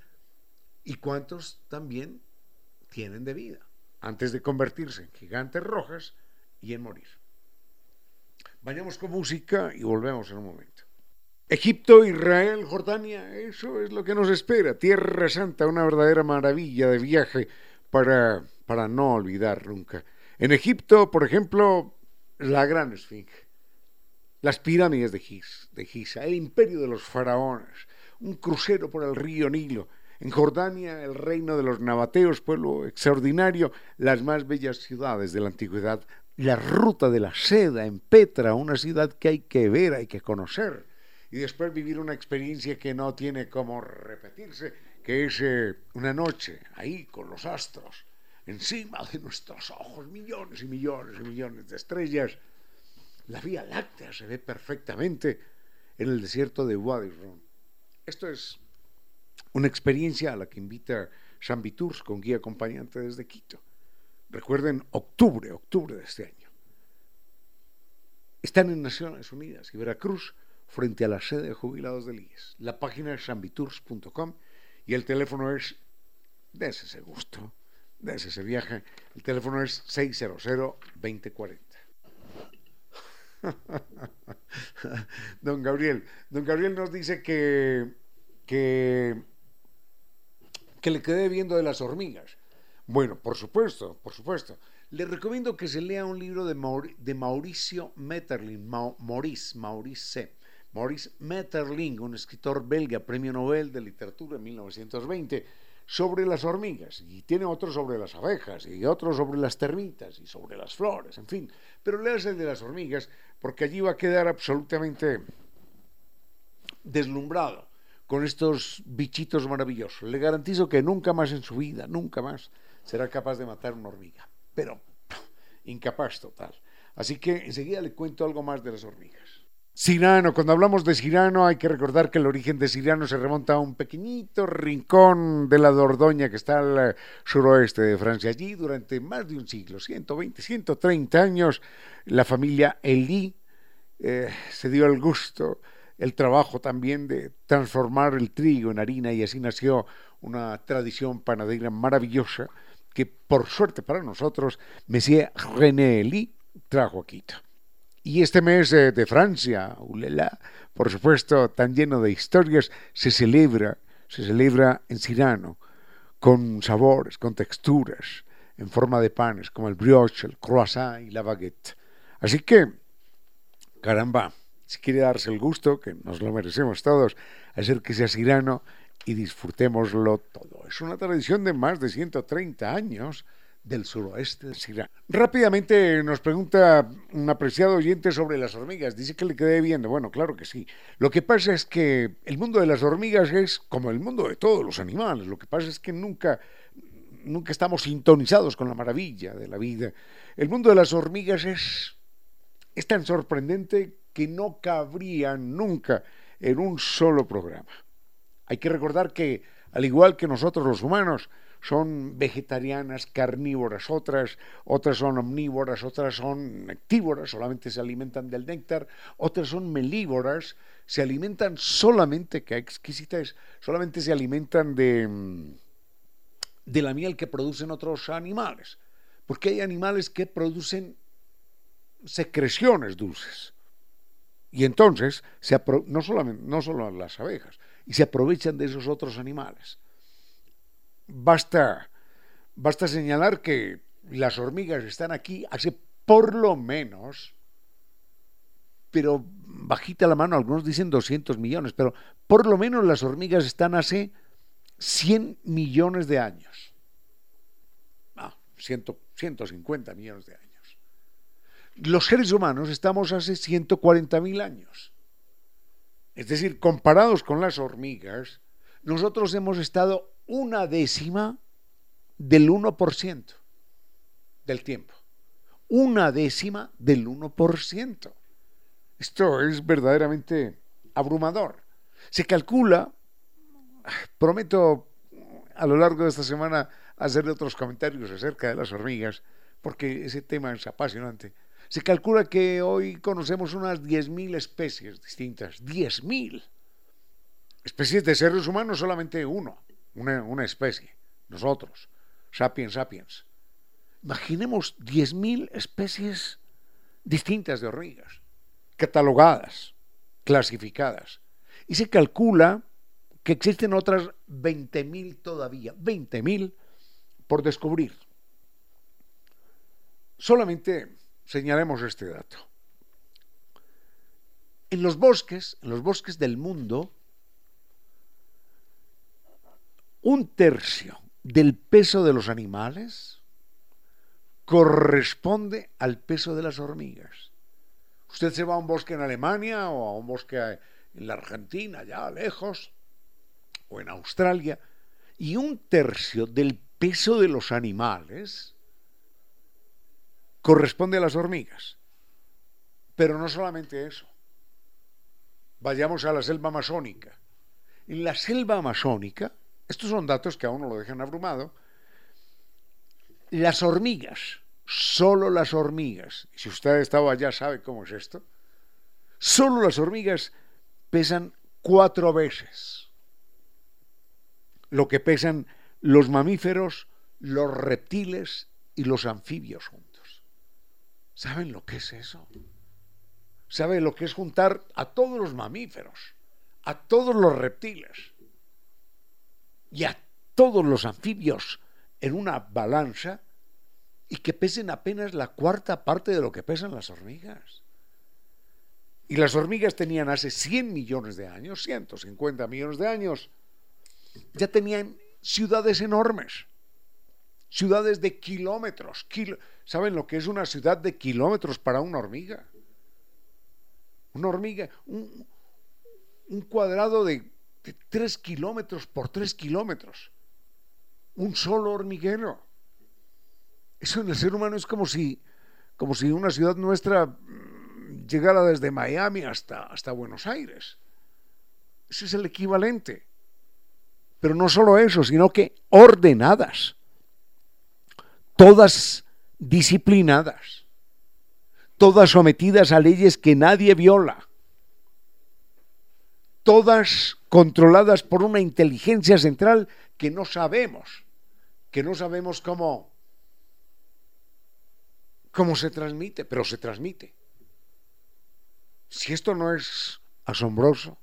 y cuántos también tienen de vida, antes de convertirse en gigantes rojas y en morir. Vayamos con música y volvemos en un momento. Egipto, Israel, Jordania, eso es lo que nos espera. Tierra Santa, una verdadera maravilla de viaje para, para no olvidar nunca. En Egipto, por ejemplo, la Gran Esfinge, las pirámides de, de Giza, el imperio de los faraones, un crucero por el río Nilo. En Jordania, el reino de los nabateos, pueblo extraordinario, las más bellas ciudades de la antigüedad, la ruta de la seda en Petra, una ciudad que hay que ver, hay que conocer y después vivir una experiencia que no tiene como repetirse, que es eh, una noche ahí con los astros, encima de nuestros ojos, millones y millones y millones de estrellas, La Vía Láctea se ve perfectamente en el desierto de Wadi. Esto es una experiencia a la que invita San Tours con guía acompañante desde Quito. Recuerden, octubre, octubre de este año. Están en Naciones Unidas y Veracruz frente a la sede de jubilados del IES. La página es sambitours.com y el teléfono es, dése ese gusto, dése ese viaje, el teléfono es 600-2040. don Gabriel, don Gabriel nos dice que, que, que le quedé viendo de las hormigas. Bueno, por supuesto, por supuesto. Le recomiendo que se lea un libro de, Mauricio Metterling, Maurice, Maurice, Maurice Metterling, un escritor belga, premio Nobel de Literatura en 1920, sobre las hormigas. Y tiene otro sobre las abejas, y otro sobre las termitas, y sobre las flores, en fin. Pero leas el de las hormigas, porque allí va a quedar absolutamente deslumbrado con estos bichitos maravillosos. Le garantizo que nunca más en su vida, nunca más, será capaz de matar una hormiga. Pero incapaz total. Así que enseguida le cuento algo más de las hormigas. Cirano, cuando hablamos de Cirano hay que recordar que el origen de Cirano se remonta a un pequeñito rincón de la Dordoña que está al suroeste de Francia. Allí durante más de un siglo, 120, 130 años, la familia Elie eh, se dio el gusto, el trabajo también de transformar el trigo en harina y así nació una tradición panadera maravillosa que por suerte para nosotros, Monsieur René Elie trajo a. Y este mes de Francia, ulela, por supuesto, tan lleno de historias, se celebra, se celebra en Cirano, con sabores, con texturas, en forma de panes, como el brioche, el croissant y la baguette. Así que, caramba, si quiere darse el gusto, que nos lo merecemos todos, hacer que sea Cirano y disfrutémoslo todo. Es una tradición de más de 130 años del suroeste de Sirán. Rápidamente nos pregunta un apreciado oyente sobre las hormigas. Dice que le quedé viendo. Bueno, claro que sí. Lo que pasa es que el mundo de las hormigas es como el mundo de todos los animales. Lo que pasa es que nunca, nunca estamos sintonizados con la maravilla de la vida. El mundo de las hormigas es, es tan sorprendente que no cabría nunca en un solo programa. Hay que recordar que, al igual que nosotros los humanos, son vegetarianas, carnívoras, otras, otras son omnívoras, otras son nectívoras, solamente se alimentan del néctar, otras son melívoras, se alimentan solamente, que exquisita es, solamente se alimentan de, de la miel que producen otros animales, porque hay animales que producen secreciones dulces. Y entonces, se no, solamente, no solo las abejas, y se aprovechan de esos otros animales. Basta, basta señalar que las hormigas están aquí hace por lo menos, pero bajita la mano, algunos dicen 200 millones, pero por lo menos las hormigas están hace 100 millones de años. Ah, 150 millones de años. Los seres humanos estamos hace 140 mil años. Es decir, comparados con las hormigas, nosotros hemos estado una décima del 1% del tiempo. Una décima del 1%. Esto es verdaderamente abrumador. Se calcula, prometo a lo largo de esta semana hacer otros comentarios acerca de las hormigas, porque ese tema es apasionante se calcula que hoy conocemos unas 10.000 especies distintas. 10.000. Especies de seres humanos solamente uno, una, especie. Nosotros, sapiens sapiens. Imaginemos 10.000 especies distintas de hormigas, catalogadas, clasificadas. Y se calcula que existen otras 20.000 todavía, 20.000 por descubrir. Solamente señalemos este dato. En los bosques, en los bosques del mundo, un tercio del peso de los animales corresponde al peso de las hormigas. Usted se va a un bosque en Alemania o a un bosque en la Argentina, allá lejos, o en Australia, y un tercio del peso de los animales corresponde a las hormigas. Pero no solamente eso. Vayamos a la selva amazónica. En la selva amazónica, estos son datos que a uno lo dejan abrumado, las hormigas, solo las hormigas, si usted ha estado allá sabe cómo es esto, solo las hormigas pesan cuatro veces lo que pesan los mamíferos, los reptiles y los anfibios juntos. ¿Saben lo que es eso? ¿Saben lo que es juntar a todos los mamíferos, a todos los reptiles y a todos los anfibios en una balanza y que pesen apenas la cuarta parte de lo que pesan las hormigas? Y las hormigas tenían hace 100 millones de años, 150 millones de años, ya tenían ciudades enormes, ciudades de kilómetros. ¿Saben lo que es una ciudad de kilómetros para una hormiga? Una hormiga, un, cuadrado de, de 3 kilómetros por 3 kilómetros. Un solo hormiguero. Eso en el ser humano es como si, como si una ciudad nuestra mm, llegara desde Miami hasta, hasta Buenos Aires. Ese es el equivalente. Pero no solo eso, sino que ordenadas, todas disciplinadas, todas sometidas a leyes que nadie viola, todas controladas por una inteligencia central que no sabemos, que no sabemos cómo, cómo se transmite, pero se transmite. Si esto no es asombroso,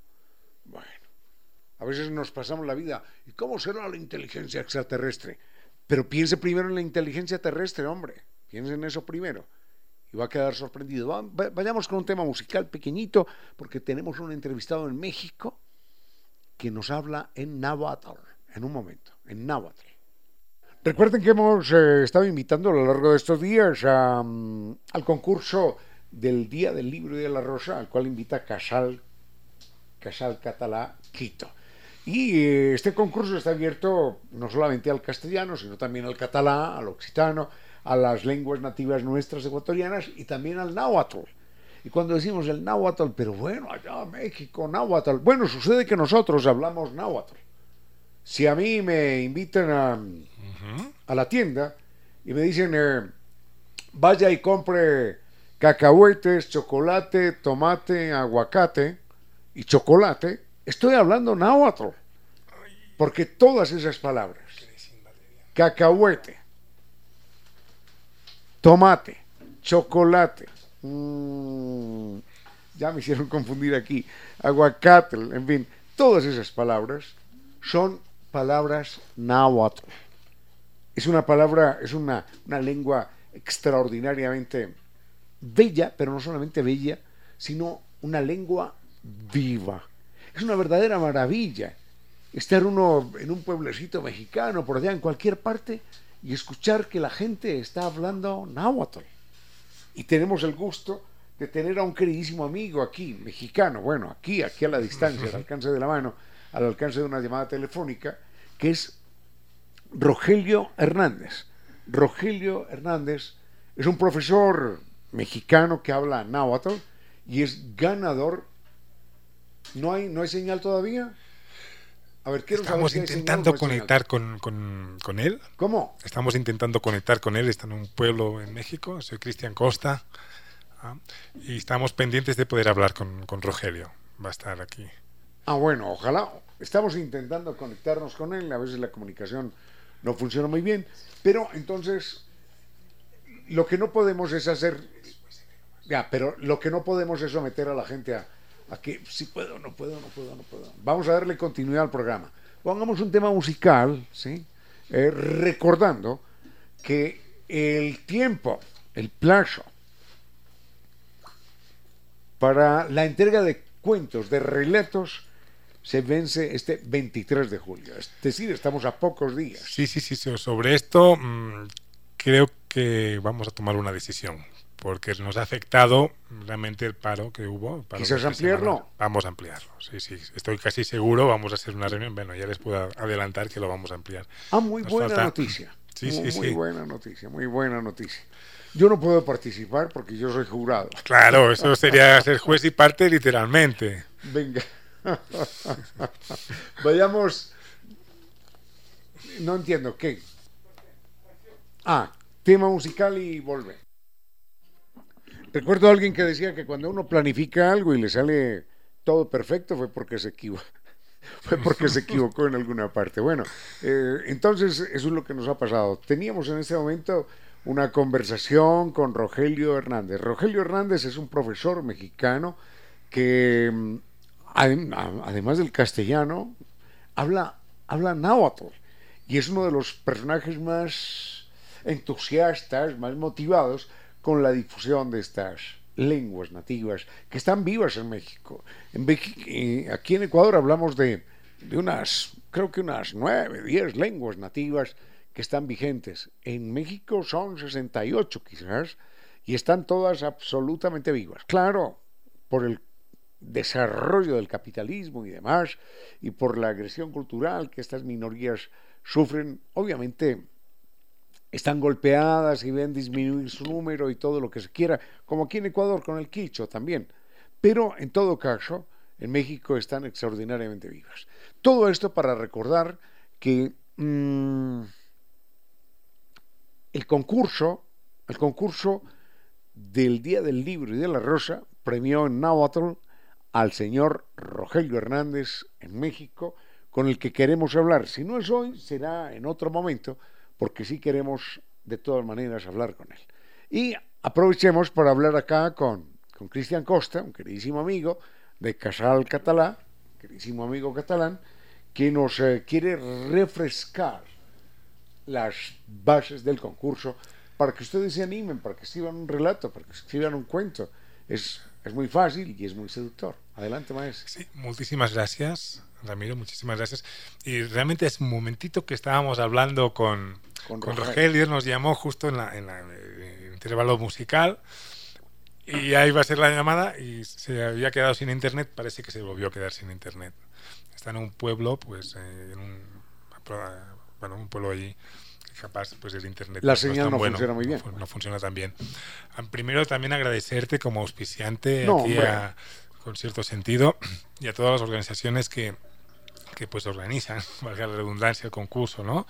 a veces nos pasamos la vida, ¿y cómo será la inteligencia extraterrestre? Pero piense primero en la inteligencia terrestre, hombre. Piense en eso primero. Y va a quedar sorprendido. Vayamos con un tema musical pequeñito, porque tenemos un entrevistado en México que nos habla en náhuatl, en un momento, en náhuatl. Recuerden que hemos eh, estado invitando a lo largo de estos días mm, al concurso del Día del Libro y de la Rosa, al cual invita Casal, Casal Catalá Quito. Y eh, este concurso está abierto no solamente al castellano, sino también al catalán, al occitano, a las lenguas nativas nuestras ecuatorianas y también al náhuatl. Y cuando decimos el náhuatl, pero bueno, allá México, náhuatl, bueno, sucede que nosotros hablamos náhuatl. Si a mí me invitan a, a la tienda y me dicen, eh, vaya y compre cacahuetes, chocolate, tomate, aguacate y chocolate, Estoy hablando náhuatl. Porque todas esas palabras, cacahuete, tomate, chocolate, mm, ya me hicieron confundir aquí, aguacate, en fin, todas esas palabras son palabras náhuatl. Es una palabra, es una, una lengua extraordinariamente bella, pero no solamente bella, sino una lengua viva es una verdadera maravilla estar uno en un pueblecito mexicano, por allá, en cualquier parte, y escuchar que la gente está hablando náhuatl. Y tenemos el gusto de tener a un queridísimo amigo aquí, mexicano, bueno, aquí, aquí a la distancia, al alcance de la mano, al alcance de una llamada telefónica, que es Rogelio Hernández. Rogelio Hernández es un profesor mexicano que habla náhuatl y es ganador ¿No hay, no hay señal todavía? A ver, quiero Estamos intentando conectar con, con, él. ¿Cómo? Estamos intentando conectar con él. Está en un pueblo en México. Soy Cristian Costa. ¿ah? Y estamos pendientes de poder hablar con, con Rogelio. Va a estar aquí. Ah, bueno, ojalá. Estamos intentando conectarnos con él. A veces la comunicación no funciona muy bien. Pero entonces, lo que no podemos es hacer. Ya, pero lo que no podemos es someter a la gente a Aquí, si puedo, no puedo, no puedo, no puedo. Vamos a darle continuidad al programa. Pongamos un tema musical, ¿sí? Eh, recordando que el tiempo, el plazo para la entrega de cuentos, de relatos, se vence este 23 de julio. Es decir, estamos a pocos días. Sí, sí, sí. Sobre esto mm, creo que vamos a tomar una decisión porque nos ha afectado realmente el paro que hubo. ¿Quisieras ampliarlo? Vamos a ampliarlo, sí, sí. Estoy casi seguro, vamos a hacer una reunión. Bueno, ya les puedo adelantar que lo vamos a ampliar. Ah, muy buena noticia. Sí, muy, sí, muy buena noticia, muy buena noticia. Yo no puedo participar porque yo soy jurado. Claro, eso sería ser juez y parte literalmente. Venga. Vayamos. No entiendo, ¿qué? Ah, tema musical y vuelve. Recuerdo a alguien que decía que cuando uno planifica algo y le sale todo perfecto fue porque se equivocó. Fue porque se equivocó en alguna parte. Bueno, eh, entonces eso es lo que nos ha pasado. Teníamos en este momento una conversación con Rogelio Hernández. Rogelio Hernández es un profesor mexicano que mm, además del castellano habla, habla náhuatl y es uno de los personajes más entusiastas, más motivados con la difusión de estas lenguas nativas que están vivas en México. Aquí en Ecuador hablamos de, de unas, creo que unas nueve, diez lenguas nativas que están vigentes. En México son 68 quizás y están todas absolutamente vivas. Claro, por el desarrollo del capitalismo y demás, y por la agresión cultural que estas minorías sufren, obviamente están golpeadas y ven disminuir su número y todo lo que se quiera, como aquí en Ecuador con el quicho también. Pero en todo caso, en México están extraordinariamente vivas. Todo esto para recordar que mm, el concurso, el concurso del Día del Libro y de la Rosa premió en Náhuatl al señor Rogelio Hernández en México, con el que queremos hablar. Si no es hoy, será en otro momento, porque sí queremos de todas maneras hablar con él. Y aprovechemos para hablar acá con, Cristian Costa, un queridísimo amigo de Casal Catalá, queridísimo amigo catalán, que nos eh, quiere refrescar las bases del concurso para que ustedes se animen, para que escriban un relato, para que escriban un cuento. Es, es muy fácil y es muy seductor. Adelante, maestro. Sí, muchísimas gracias, Ramiro, muchísimas gracias. Y realmente es un momentito que estábamos hablando con, con, Rogelio, nos llamó justo en, la, en, el intervalo musical y ahí va a ser la llamada y se había quedado sin internet, parece que se volvió a quedar sin internet. Está en un pueblo, pues, eh, en un, bueno, un pueblo allí capaz pues el internet la señal no, funciona muy bien no, funciona tan bien primero también agradecerte como auspiciante aquí con cierto sentido y a todas las organizaciones que, que pues organizan valga la redundancia el concurso no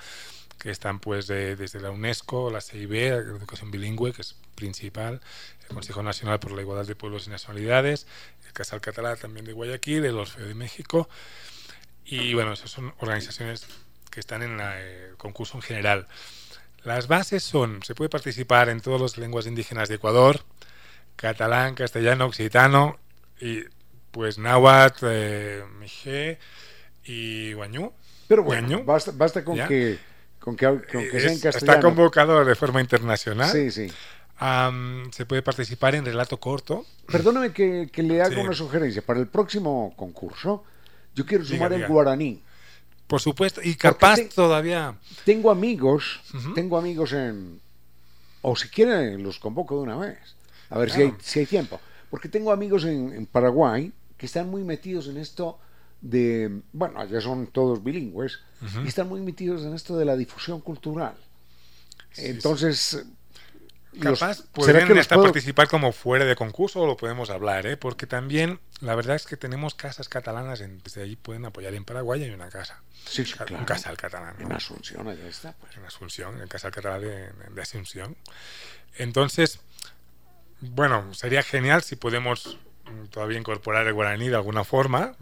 que están pues desde la UNESCO, la CIB, la Educación Bilingüe, que es principal, el Consejo Nacional por la Igualdad de Pueblos y Nacionalidades, el Casal Catalá también de Guayaquil, el Orfeo de México, y bueno, esas son organizaciones que están en el concurso en general. Las bases son, se puede participar en todas las lenguas indígenas de Ecuador, catalán, castellano, occitano, y pues náhuatl, eh, mijé y guañú. Pero bueno, basta, con que, con que, sea en castellano. Está convocado de forma internacional. Sí, sí. se puede participar en relato corto. Perdóname que, le haga una sugerencia. Para el próximo concurso, yo quiero sumar el guaraní. Por supuesto, y capaz todavía. Tengo amigos, tengo amigos en. O si quieren, los convoco de una vez. A ver si, hay, si hay tiempo. Porque tengo amigos en, Paraguay que están muy metidos en esto de. Bueno, allá son todos bilingües. Y están muy metidos en esto de la difusión cultural. Entonces. Capaz pueden hasta participar como fuera de concurso o lo podemos hablar, ¿eh? porque también la verdad es que tenemos casas catalanas, en, desde allí pueden apoyar en Paraguay hay una casa. Sí, claro. Un casal catalán. En Asunción, allá está. Pues. En Asunción, el casal catalán de, Asunción. Entonces, bueno, sería genial si podemos mm, todavía incorporar el guaraní de alguna forma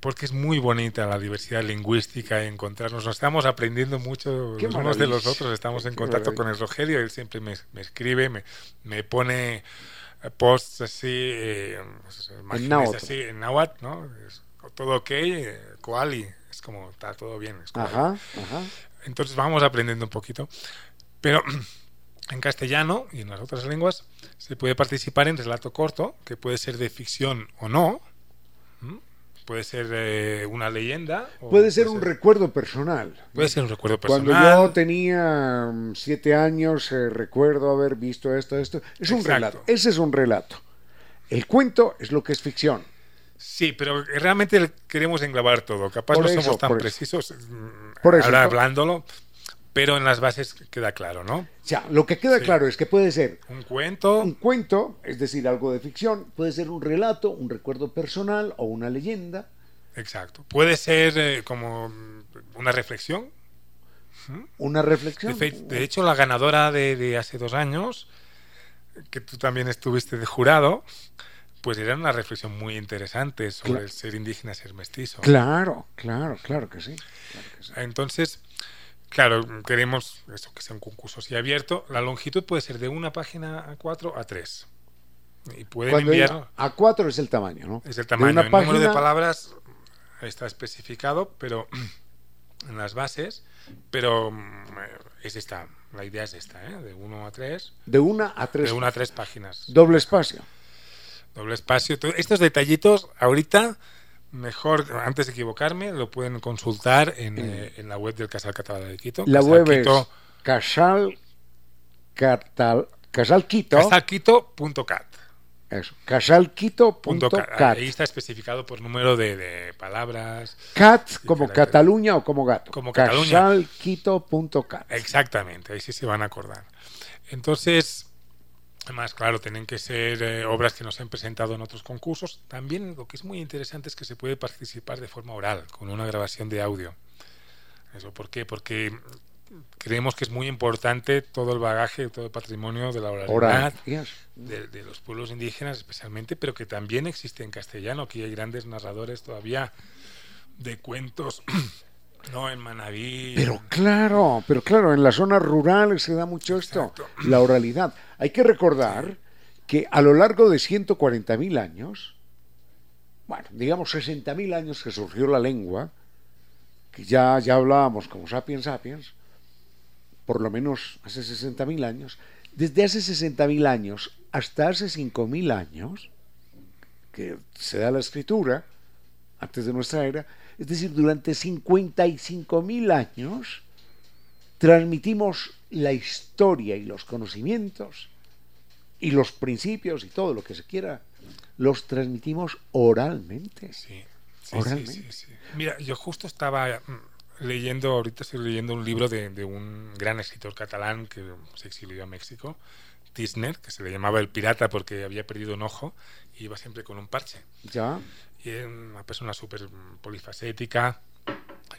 porque es muy bonita la diversidad lingüística y encontrarnos. Nos estamos aprendiendo mucho los unos de los otros. Estamos en contacto con el Rogelio. Él siempre me, escribe, me, me, pone posts así, eh, en náhuatl. así, en náhuatl, ¿no? todo ok, eh, koali, es como está todo bien. ajá, ajá. Entonces vamos aprendiendo un poquito. Pero en castellano y en las otras lenguas se puede participar en relato corto, que puede ser de ficción o no puede ser eh, una leyenda. puede ser un recuerdo personal. Puede ser un recuerdo personal. Cuando yo tenía mm, siete años, eh, recuerdo haber visto esto, esto. Es un relato. Ese es un relato. El cuento es lo que es ficción. Sí, pero realmente queremos englobar todo. Capaz no somos tan precisos mm, por eso, ahora hablándolo. Pero en las bases queda claro, ¿no? O sea, lo que queda claro es que puede ser un cuento, un cuento, es decir, algo de ficción, puede ser un relato, un recuerdo personal o una leyenda. Exacto. Puede ser eh, como una reflexión. Una reflexión. De, hecho, la ganadora de, hace dos años, que tú también estuviste de jurado, pues era una reflexión muy interesante sobre el ser indígena, ser mestizo. Claro, claro, claro que sí. Entonces, claro, queremos eso, que sea un concurso así abierto. La longitud puede ser de una página a cuatro a tres. Y pueden enviar. A cuatro es el tamaño, ¿no? Es el tamaño. el número de palabras está especificado, pero en las bases, pero mm, es esta. La idea es esta, ¿eh? De uno a tres. De una a tres. De una a tres páginas. Doble espacio doble espacio. Estos detallitos, ahorita, mejor, antes de equivocarme, lo pueden consultar en, eh, la web del Casal Catalán de Quito. La web es Casal, Catal, Casalquito. Casalquito.cat. Eso, casalquito.cat. Ahí está especificado por número de, palabras. Cat como Cataluña o como gato. Como Cataluña. Casalquito.cat. Exactamente, ahí sí se van a acordar. Entonces, Además, claro, tienen que ser eh, obras que nos han presentado en otros concursos. También lo que es muy interesante es que se puede participar de forma oral, con una grabación de audio. ¿Eso por qué? Porque creemos que es muy importante todo el bagaje, todo el patrimonio de la oralidad de, los pueblos indígenas especialmente, pero que también existe en castellano, que hay grandes narradores todavía de cuentos No, en Manaví. Pero claro, pero claro, en las zonas rurales se da mucho esto, la oralidad. Hay que recordar que a lo largo de 140.000 años, bueno, digamos 60.000 años que surgió la lengua, que ya, ya hablábamos como sapiens sapiens, por lo menos hace 60.000 años, desde hace 60.000 años hasta hace 5.000 años, que se da la escritura, antes de nuestra era, es decir, durante 55 mil años transmitimos la historia y los conocimientos y los principios y todo lo que se quiera, los transmitimos oralmente. Sí, oralmente. Sí, Mira, yo justo estaba mm, leyendo, ahorita estoy leyendo un libro de, de, un gran escritor catalán que se exilió a México, Tisner, que se le llamaba el pirata porque había perdido un ojo y iba siempre con un parche. Ya y es una persona súper polifacética,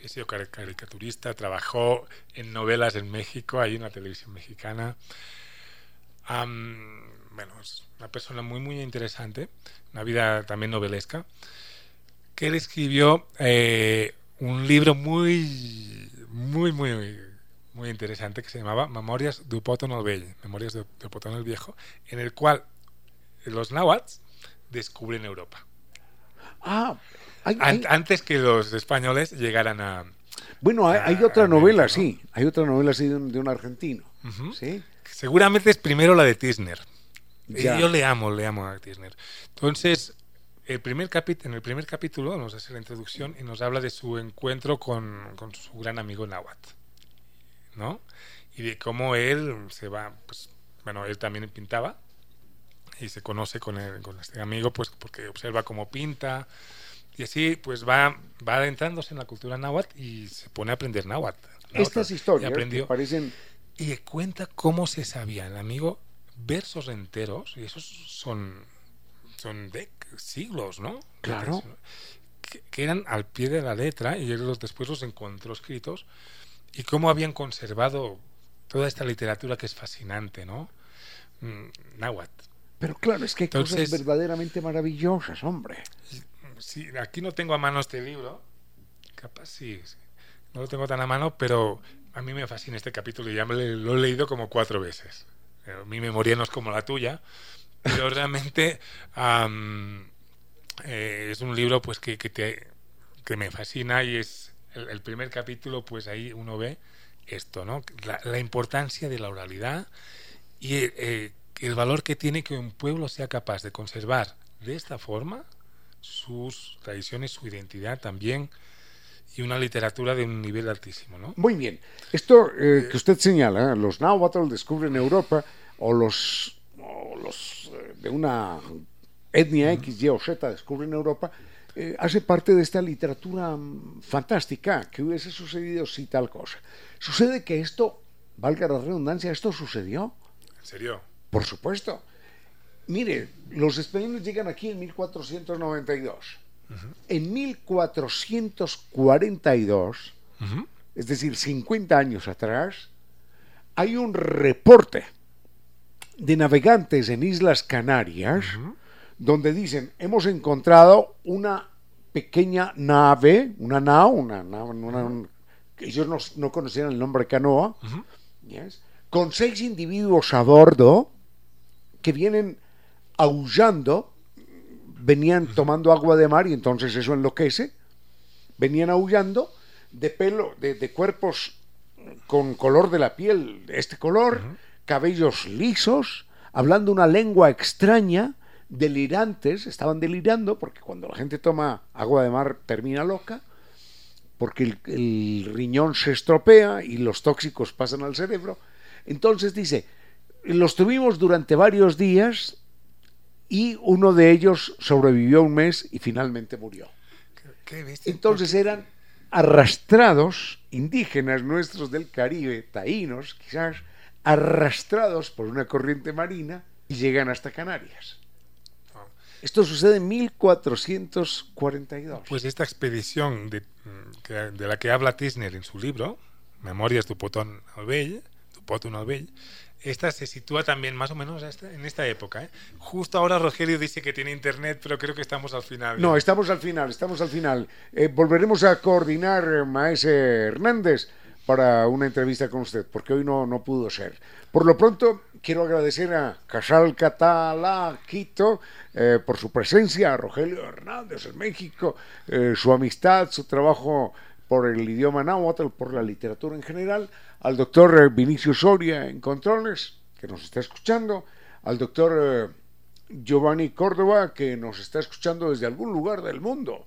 ha sido caricaturista, trabajó en novelas en México, hay una televisión mexicana. bueno, es una persona muy, muy interesante, una vida también novelesca, que él escribió eh, un libro muy, muy, muy, muy interesante que se llamaba Memorias de Upotón el Memorias de, Upotón el Viejo, en el cual los náhuatl descubren Europa. Ah, antes que los españoles llegaran a. Bueno, hay, otra novela, sí. Hay otra novela así de un, argentino. ¿sí? Seguramente es primero la de Tisner. Yo le amo, le amo a Tisner. Entonces, el primer en el primer capítulo nos hace la introducción y nos habla de su encuentro con, su gran amigo Nahuatl. ¿No? Y de cómo él se va, pues, bueno, él también pintaba y se conoce con, con este amigo pues porque observa cómo pinta y así pues va, va adentrándose en la cultura náhuatl y se pone a aprender náhuatl. Estas historias aprendió, parecen... Y cuenta cómo se sabía el amigo versos enteros, y esos son, son de siglos, ¿no? Claro. Que, eran al pie de la letra y él después los encontró escritos y cómo habían conservado toda esta literatura que es fascinante, ¿no? Mm, náhuatl. Pero claro, es que hay cosas verdaderamente maravillosas, hombre. Sí, aquí no tengo a mano este libro. Capaz sí, no lo tengo tan a mano, pero a mí me fascina este capítulo y ya me lo he leído como cuatro veces. Eh, mi memoria no es como la tuya, pero realmente eh, es un libro pues que, que, te, que me fascina y es el, primer capítulo, pues ahí uno ve esto, ¿no? La, importancia de la oralidad y eh, el valor que tiene que un pueblo sea capaz de conservar de esta forma sus tradiciones, su identidad también y una literatura de un nivel altísimo. ¿no? Muy bien. Esto eh, que usted señala, los náhuatl descubren Europa o los, los eh, de una etnia X, Y o Z descubren Europa, eh, hace parte de esta literatura mm, fantástica, que hubiese sucedido si tal cosa. Sucede que esto, valga la redundancia, esto sucedió. ¿En serio? Por supuesto. Mire, los españoles llegan aquí en 1492. En 1442, es decir, 50 años atrás, hay un reporte de navegantes en Islas Canarias donde dicen, hemos encontrado una pequeña nave, una nao, una, nave, ellos no, conocían el nombre canoa, con seis individuos a bordo que vienen aullando, venían tomando agua de mar y entonces eso enloquece, venían aullando de pelo, de, cuerpos con color de la piel de este color, cabellos lisos, hablando una lengua extraña, delirantes, estaban delirando, porque cuando la gente toma agua de mar termina loca, porque el, riñón se estropea y los tóxicos pasan al cerebro. Entonces dice, los tuvimos durante varios días y uno de ellos sobrevivió un mes y finalmente murió. Entonces eran arrastrados, indígenas nuestros del Caribe, taínos quizás, arrastrados por una corriente marina y llegan hasta Canarias. Esto sucede en 1442. Pues esta expedición de, de la que habla Tisner en su libro, Memorias tu potón al vell, esta se sitúa también más o menos en esta época. ¿eh? Justo ahora Rogelio dice que tiene internet, pero creo que estamos al final. No, estamos al final, estamos al final. Eh, volveremos a coordinar, eh, Maese Hernández, para una entrevista con usted, porque hoy no, no pudo ser. Por lo pronto, quiero agradecer a Casal Catala Quito eh, por su presencia, a Rogelio Hernández en México, eh, su amistad, su trabajo por el idioma náhuatl, por la literatura en general, al doctor Vinicio Soria en Controles, que nos está escuchando, al doctor eh, Giovanni Córdoba, que nos está escuchando desde algún lugar del mundo.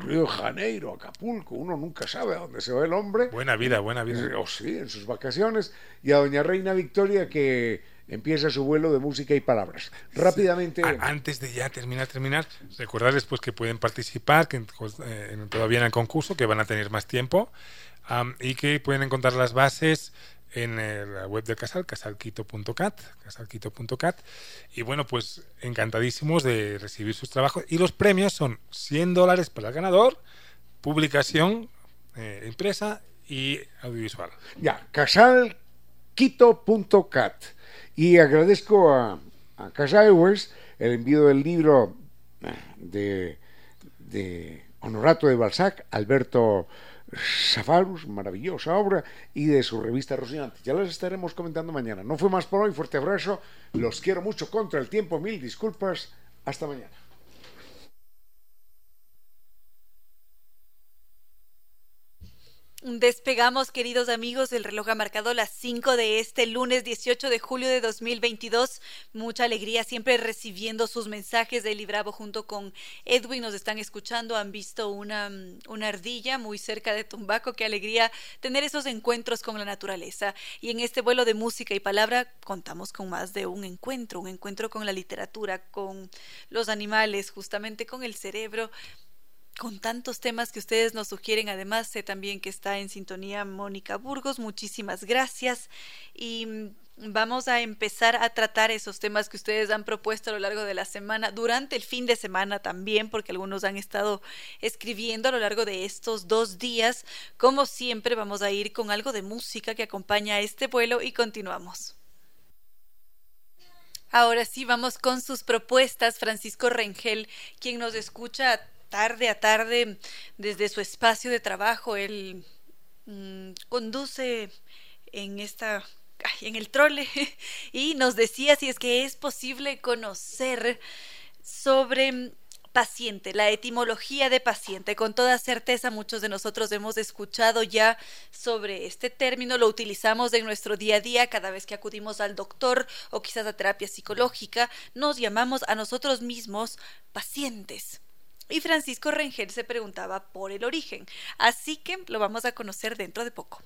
Río Janeiro, Acapulco, uno nunca sabe a dónde se va el hombre. Buena vida, buena vida. Oh, sí, en sus vacaciones. Y a doña Reina Victoria que empieza su vuelo de música y palabras. Rápidamente. Antes de ya terminar, terminar, recordarles pues que pueden participar que eh, todavía en el concurso, que van a tener más tiempo y que pueden encontrar las bases en la web del Casal, casalquito.cat, casalquito.cat. Y bueno, pues encantadísimos de recibir sus trabajos. Y los premios son 100 dólares para el ganador, publicación eh, impresa y audiovisual. Ya, casalquito.cat. Y agradezco a, a Casa el envío del libro de, de Honorato de Balzac, Alberto Safarus, maravillosa obra, y de su revista Rocinante. Ya las estaremos comentando mañana. No fue más por hoy, fuerte abrazo, los quiero mucho contra el tiempo, mil disculpas, hasta mañana. Despegamos, queridos amigos, el reloj ha marcado las 5 de este lunes 18 de julio de 2022. Mucha alegría siempre recibiendo sus mensajes de Libravo junto con Edwin. Nos están escuchando, han visto una, una ardilla muy cerca de Tumbaco. Qué alegría tener esos encuentros con la naturaleza. Y en este vuelo de música y palabra contamos con más de un encuentro, un encuentro con la literatura, con los animales, justamente con el cerebro con tantos temas que ustedes nos sugieren. Además, sé también que está en sintonía Mónica Burgos. Muchísimas gracias. Y mm, vamos a empezar a tratar esos temas que ustedes han propuesto a lo largo de la semana, durante el fin de semana también, porque algunos han estado escribiendo a lo largo de estos dos días. Como siempre, vamos a ir con algo de música que acompaña a este vuelo y continuamos. Ahora sí, vamos con sus propuestas. Francisco Rengel, quien nos escucha tarde a tarde desde su espacio de trabajo. Él mm, conduce en esta en el trole y nos decía si es que es posible conocer sobre paciente, la etimología de paciente. Con toda certeza muchos de nosotros hemos escuchado ya sobre este término, lo utilizamos en nuestro día a día cada vez que acudimos al doctor o quizás a terapia psicológica, nos llamamos a nosotros mismos pacientes. Y Francisco Rengel se preguntaba por el origen, así que lo vamos a conocer dentro de poco.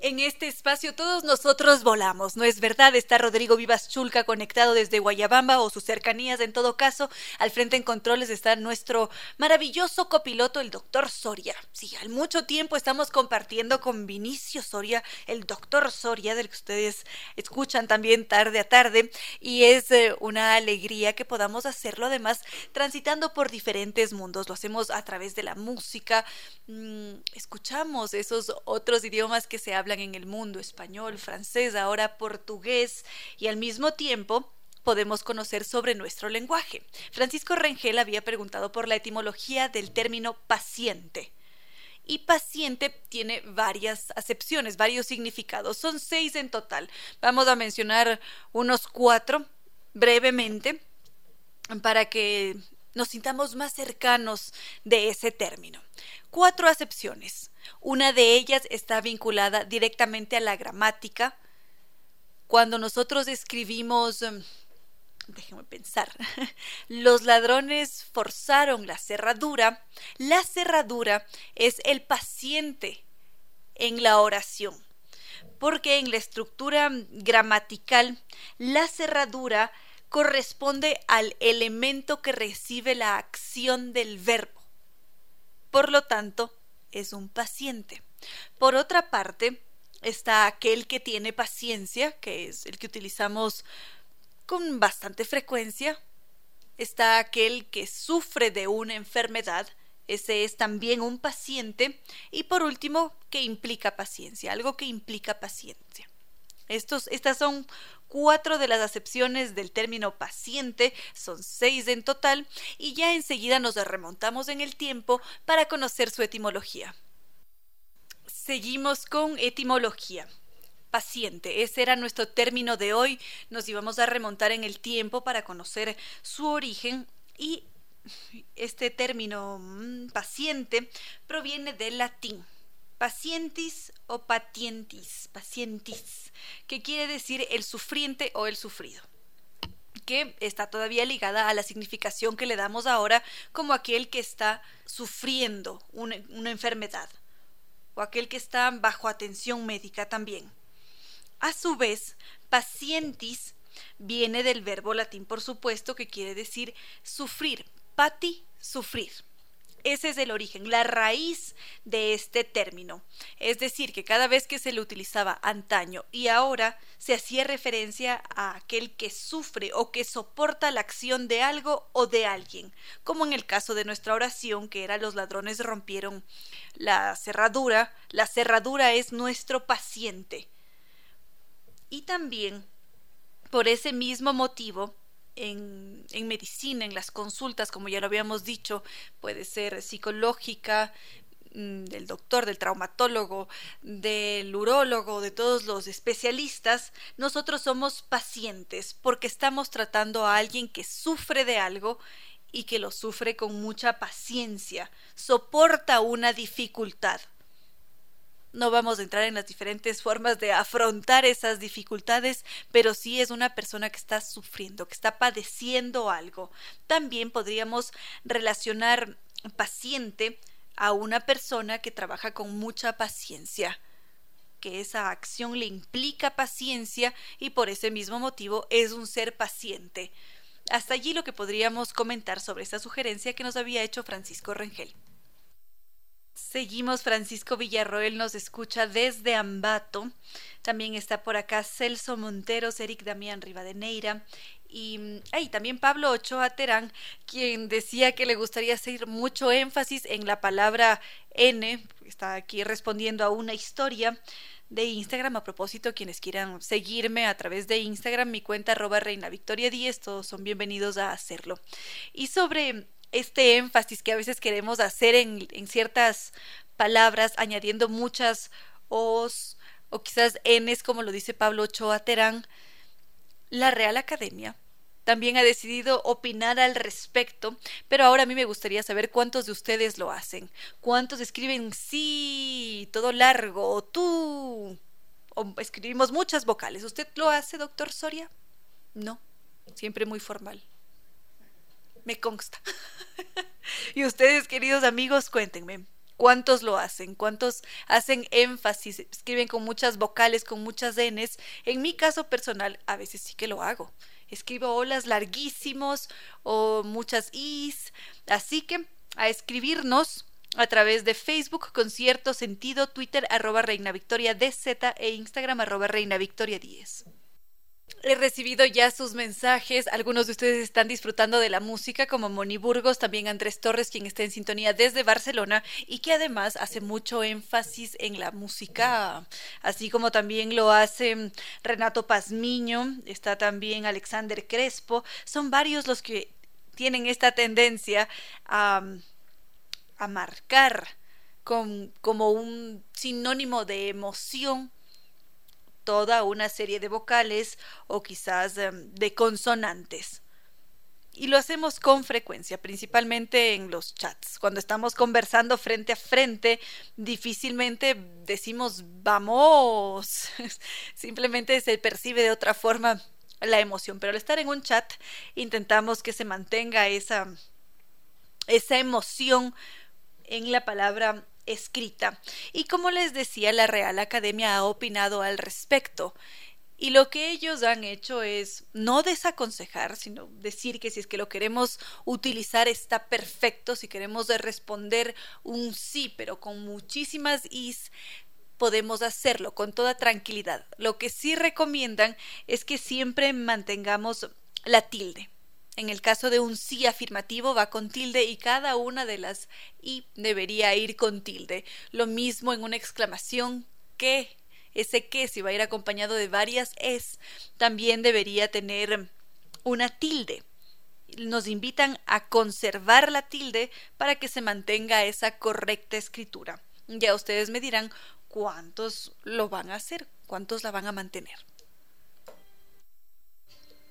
En este espacio todos nosotros volamos, ¿no es verdad? Está Rodrigo Vivas Chulca conectado desde Guayabamba o sus cercanías en todo caso. Al frente en controles está nuestro maravilloso copiloto, el doctor Soria. Sí, al mucho tiempo estamos compartiendo con Vinicio Soria, el doctor Soria, del que ustedes escuchan también tarde a tarde. Y es eh, una alegría que podamos hacerlo además transitando por diferentes mundos. Lo hacemos a través de la música, mm, escuchamos esos otros idiomas que se hablan en el mundo, español, francés, ahora portugués, y al mismo tiempo podemos conocer sobre nuestro lenguaje. Francisco Rengel había preguntado por la etimología del término paciente. Y paciente tiene varias acepciones, varios significados. Son seis en total. Vamos a mencionar unos cuatro brevemente para que nos sintamos más cercanos de ese término. Cuatro acepciones. Una de ellas está vinculada directamente a la gramática. Cuando nosotros escribimos, em, déjenme pensar, los ladrones forzaron la cerradura, la cerradura es el paciente en la oración, porque en la estructura gramatical la cerradura corresponde al elemento que recibe la acción del verbo. Por lo tanto, es un paciente. Por otra parte, está aquel que tiene paciencia, que es el que utilizamos con bastante frecuencia. Está aquel que sufre de una enfermedad, ese es también un paciente. Y por último, que implica paciencia, algo que implica paciencia. Estos, estas son cuatro de las acepciones del término paciente, son seis en total, y ya enseguida nos remontamos en el tiempo para conocer su etimología. Seguimos con etimología. Paciente, ese era nuestro término de hoy. Nos íbamos a remontar en el tiempo para conocer su origen y este término mm, paciente proviene del latín pacientis o patientis, pacientis, que quiere decir el sufriente o el sufrido que está todavía ligada a la significación que le damos ahora como aquel que está sufriendo una, una enfermedad o aquel que está bajo atención médica también. A su vez, pacientis viene del verbo latín, por supuesto, que quiere decir sufrir, pati, sufrir. Ese es el origen, la raíz de este término. Es decir, que cada vez que se le utilizaba antaño y ahora se hacía referencia a aquel que sufre o que soporta la acción de algo o de alguien, como en el caso de nuestra oración, que era los ladrones rompieron la cerradura. La cerradura es nuestro paciente. Y también, por ese mismo motivo, en, en, medicina, en las consultas, como ya lo habíamos dicho, puede ser psicológica, mm, del doctor, del traumatólogo, del urólogo, de todos los especialistas, nosotros somos pacientes porque estamos tratando a alguien que sufre de algo y que lo sufre con mucha paciencia, soporta una dificultad. No vamos a entrar en las diferentes formas de afrontar esas dificultades, pero sí es una persona que está sufriendo, que está padeciendo algo. También podríamos relacionar paciente a una persona que trabaja con mucha paciencia que esa acción le implica paciencia y por ese mismo motivo es un ser paciente. Hasta allí lo que podríamos comentar sobre esta sugerencia que nos había hecho Francisco Rengel. Seguimos, Francisco Villarroel nos escucha desde Ambato. También está por acá Celso Monteros, Eric Damián Rivadeneira y ay, también Pablo Ochoa Terán, quien decía que le gustaría hacer mucho énfasis en la palabra N, está aquí respondiendo a una historia de Instagram. A propósito, quienes quieran seguirme a través de Instagram, mi cuenta arroba reina victoria 10, todos son bienvenidos a hacerlo. Y sobre este énfasis que a veces queremos hacer en, en ciertas palabras, añadiendo muchas os o quizás enes, como lo dice Pablo Ochoa Terán, la Real Academia también ha decidido opinar al respecto, pero ahora a mí me gustaría saber cuántos de ustedes lo hacen. ¿Cuántos escriben sí, todo largo, tú? Escribimos muchas vocales. ¿Usted lo hace, doctor Soria? No, siempre muy formal. Me consta. y ustedes, queridos amigos, cuéntenme. ¿Cuántos lo hacen? ¿Cuántos hacen énfasis? Escriben con muchas vocales, con muchas Ns. En mi caso personal, a veces sí que lo hago. Escribo olas larguísimos o muchas is. Así que a escribirnos a través de Facebook con cierto sentido, Twitter arroba Reina Victoria DZ e Instagram arroba Reina Victoria 10. He recibido ya sus mensajes. Algunos de ustedes están disfrutando de la música, como Moni Burgos, también Andrés Torres, quien está en sintonía desde Barcelona y que además hace mucho énfasis en la música, así como también lo hace Renato Pazmiño, está también Alexander Crespo. Son varios los que tienen esta tendencia a, a marcar con, como un sinónimo de emoción toda una serie de vocales o quizás em, de consonantes. Y lo hacemos con frecuencia, principalmente en los chats. Cuando estamos conversando frente a frente, difícilmente decimos vamos. Simplemente se percibe de otra forma la emoción. Pero al estar en un chat, intentamos que se mantenga esa, esa emoción en la palabra escrita. Y como les decía, la Real Academia ha opinado al respecto. Y lo que ellos han hecho es no desaconsejar, sino decir que si es que lo queremos utilizar está perfecto, si queremos responder un sí, pero con muchísimas is, podemos hacerlo con toda tranquilidad. Lo que sí recomiendan es que siempre mantengamos la tilde. En el caso de un sí afirmativo va con tilde y cada una de las y debería ir con tilde. Lo mismo en una exclamación que ese que si va a ir acompañado de varias es también debería tener una tilde. Nos invitan a conservar la tilde para que se mantenga esa correcta escritura. Ya ustedes me dirán cuántos lo van a hacer, cuántos la van a mantener.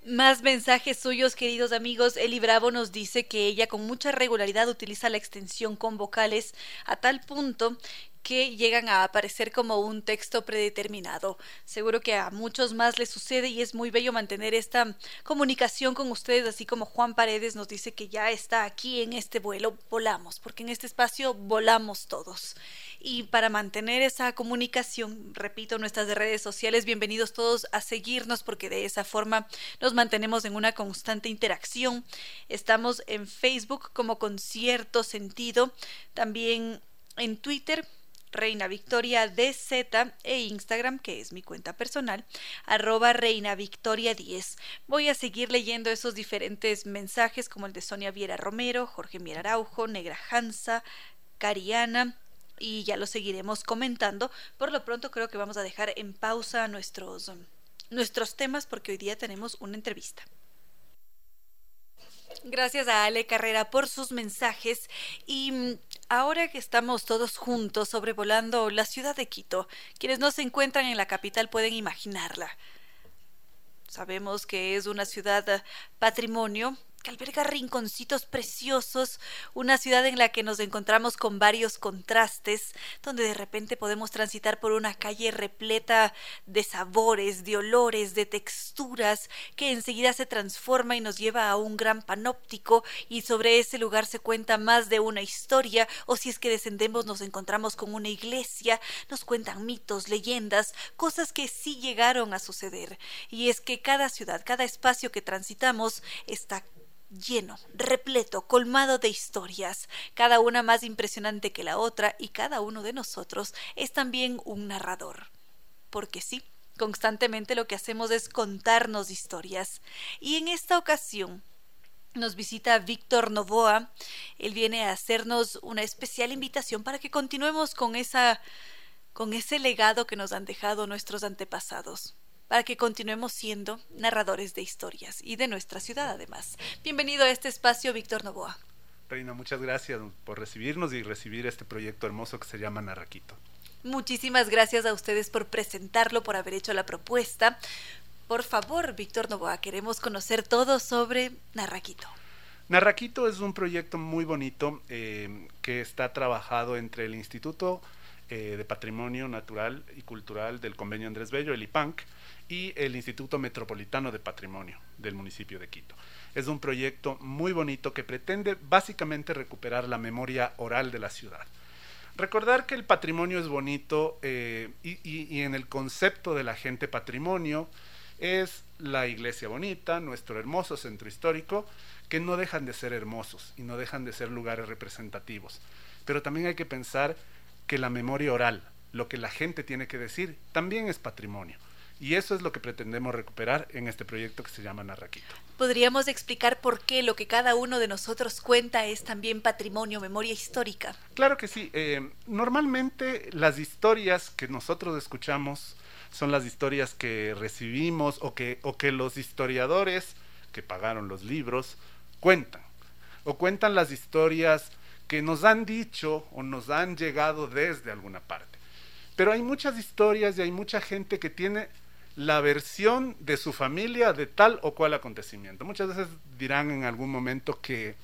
Más mensajes suyos, queridos amigos. Eli Bravo nos dice que ella con mucha regularidad utiliza la extensión con vocales a tal punto que llegan a aparecer como un texto predeterminado. Seguro que a muchos más les sucede y es muy bello mantener esta comunicación con ustedes, así como Juan Paredes nos dice que ya está aquí en este vuelo, volamos, porque en este espacio volamos todos. Y para mantener esa comunicación, repito, nuestras redes sociales, bienvenidos todos a seguirnos porque de esa forma nos mantenemos en una constante interacción. Estamos en Facebook como con cierto sentido, también en Twitter Reina Victoria DZ e Instagram, que es mi cuenta personal, arroba Reina Victoria 10. Voy a seguir leyendo esos diferentes mensajes como el de Sonia Viera Romero, Jorge Mier Araujo, Negra Hansa, Cariana, y ya lo seguiremos comentando. Por lo pronto creo que vamos a dejar en pausa nuestros, nuestros temas porque hoy día tenemos una entrevista. Gracias a Ale Carrera por sus mensajes y mm, ahora que estamos todos juntos sobrevolando la ciudad de Quito, quienes no se encuentran en la capital pueden imaginarla. Sabemos que es una ciudad eh, patrimonio que alberga rinconcitos preciosos, una ciudad en la que nos encontramos con varios contrastes, donde de repente podemos transitar por una calle repleta de sabores, de olores, de texturas, que enseguida se transforma y nos lleva a un gran panóptico y sobre ese lugar se cuenta más de una historia, o si es que descendemos nos encontramos con una iglesia, nos cuentan mitos, leyendas, cosas que sí llegaron a suceder. Y es que cada ciudad, cada espacio que transitamos está lleno, repleto, colmado de historias, cada una más impresionante que la otra y cada uno de nosotros es también un narrador. Porque sí, constantemente lo que hacemos es contarnos historias. Y en esta ocasión nos visita Víctor Novoa. Él viene a hacernos una especial invitación para que continuemos con esa con ese legado que nos han dejado nuestros antepasados para que continuemos siendo narradores de historias y de nuestra ciudad además. Bienvenido a este espacio, Víctor Novoa. Reina, muchas gracias por recibirnos y recibir este proyecto hermoso que se llama Narraquito. Muchísimas gracias a ustedes por presentarlo, por haber hecho la propuesta. Por favor, Víctor Novoa, queremos conocer todo sobre Narraquito. Narraquito es un proyecto muy bonito eh, que está trabajado entre el Instituto eh, de Patrimonio Natural y Cultural del Convenio Andrés Bello, el IPANC, y el Instituto Metropolitano de Patrimonio del municipio de Quito. Es un proyecto muy bonito que pretende básicamente recuperar la memoria oral de la ciudad. Recordar que el patrimonio es bonito eh, y, en el concepto de la gente patrimonio es la iglesia bonita, nuestro hermoso centro histórico, que no dejan de ser hermosos y no dejan de ser lugares representativos. Pero también hay que pensar que la memoria oral, lo que la gente tiene que decir, también es patrimonio. Y eso es lo que pretendemos recuperar en este proyecto que se llama Narraquito. ¿Podríamos explicar por qué lo que cada uno de nosotros cuenta es también patrimonio, memoria histórica? Claro que sí. Eh, normalmente las historias que nosotros escuchamos son las historias que recibimos o que, o que los historiadores que pagaron los libros cuentan. O cuentan las historias que nos han dicho o nos han llegado desde alguna parte. Pero hay muchas historias y hay mucha gente que tiene la versión de su familia de tal o cual acontecimiento. Muchas veces dirán en algún momento que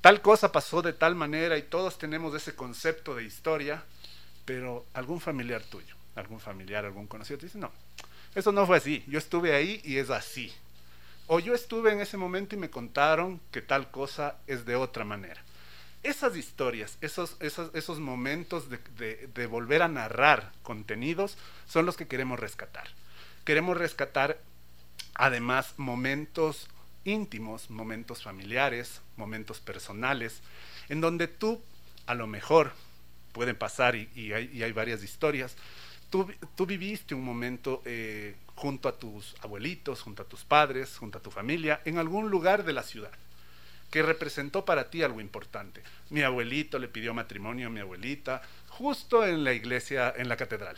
tal cosa pasó de tal manera y todos tenemos ese concepto de historia, pero algún familiar tuyo, algún familiar, algún conocido te dice, no, eso no fue así, yo estuve ahí y es así. O yo estuve en ese momento y me contaron que tal cosa es de otra manera. Esas historias, esos, esos, esos momentos de, de volver a narrar contenidos son los que queremos rescatar queremos rescatar además momentos íntimos, momentos familiares, momentos personales, en donde tú a lo mejor pueden pasar y, hay, varias historias. Tú, viviste un momento eh, junto a tus abuelitos, junto a tus padres, junto a tu familia, en algún lugar de la ciudad, que representó para ti algo importante. Mi abuelito le pidió matrimonio a mi abuelita, justo en la iglesia, en la catedral.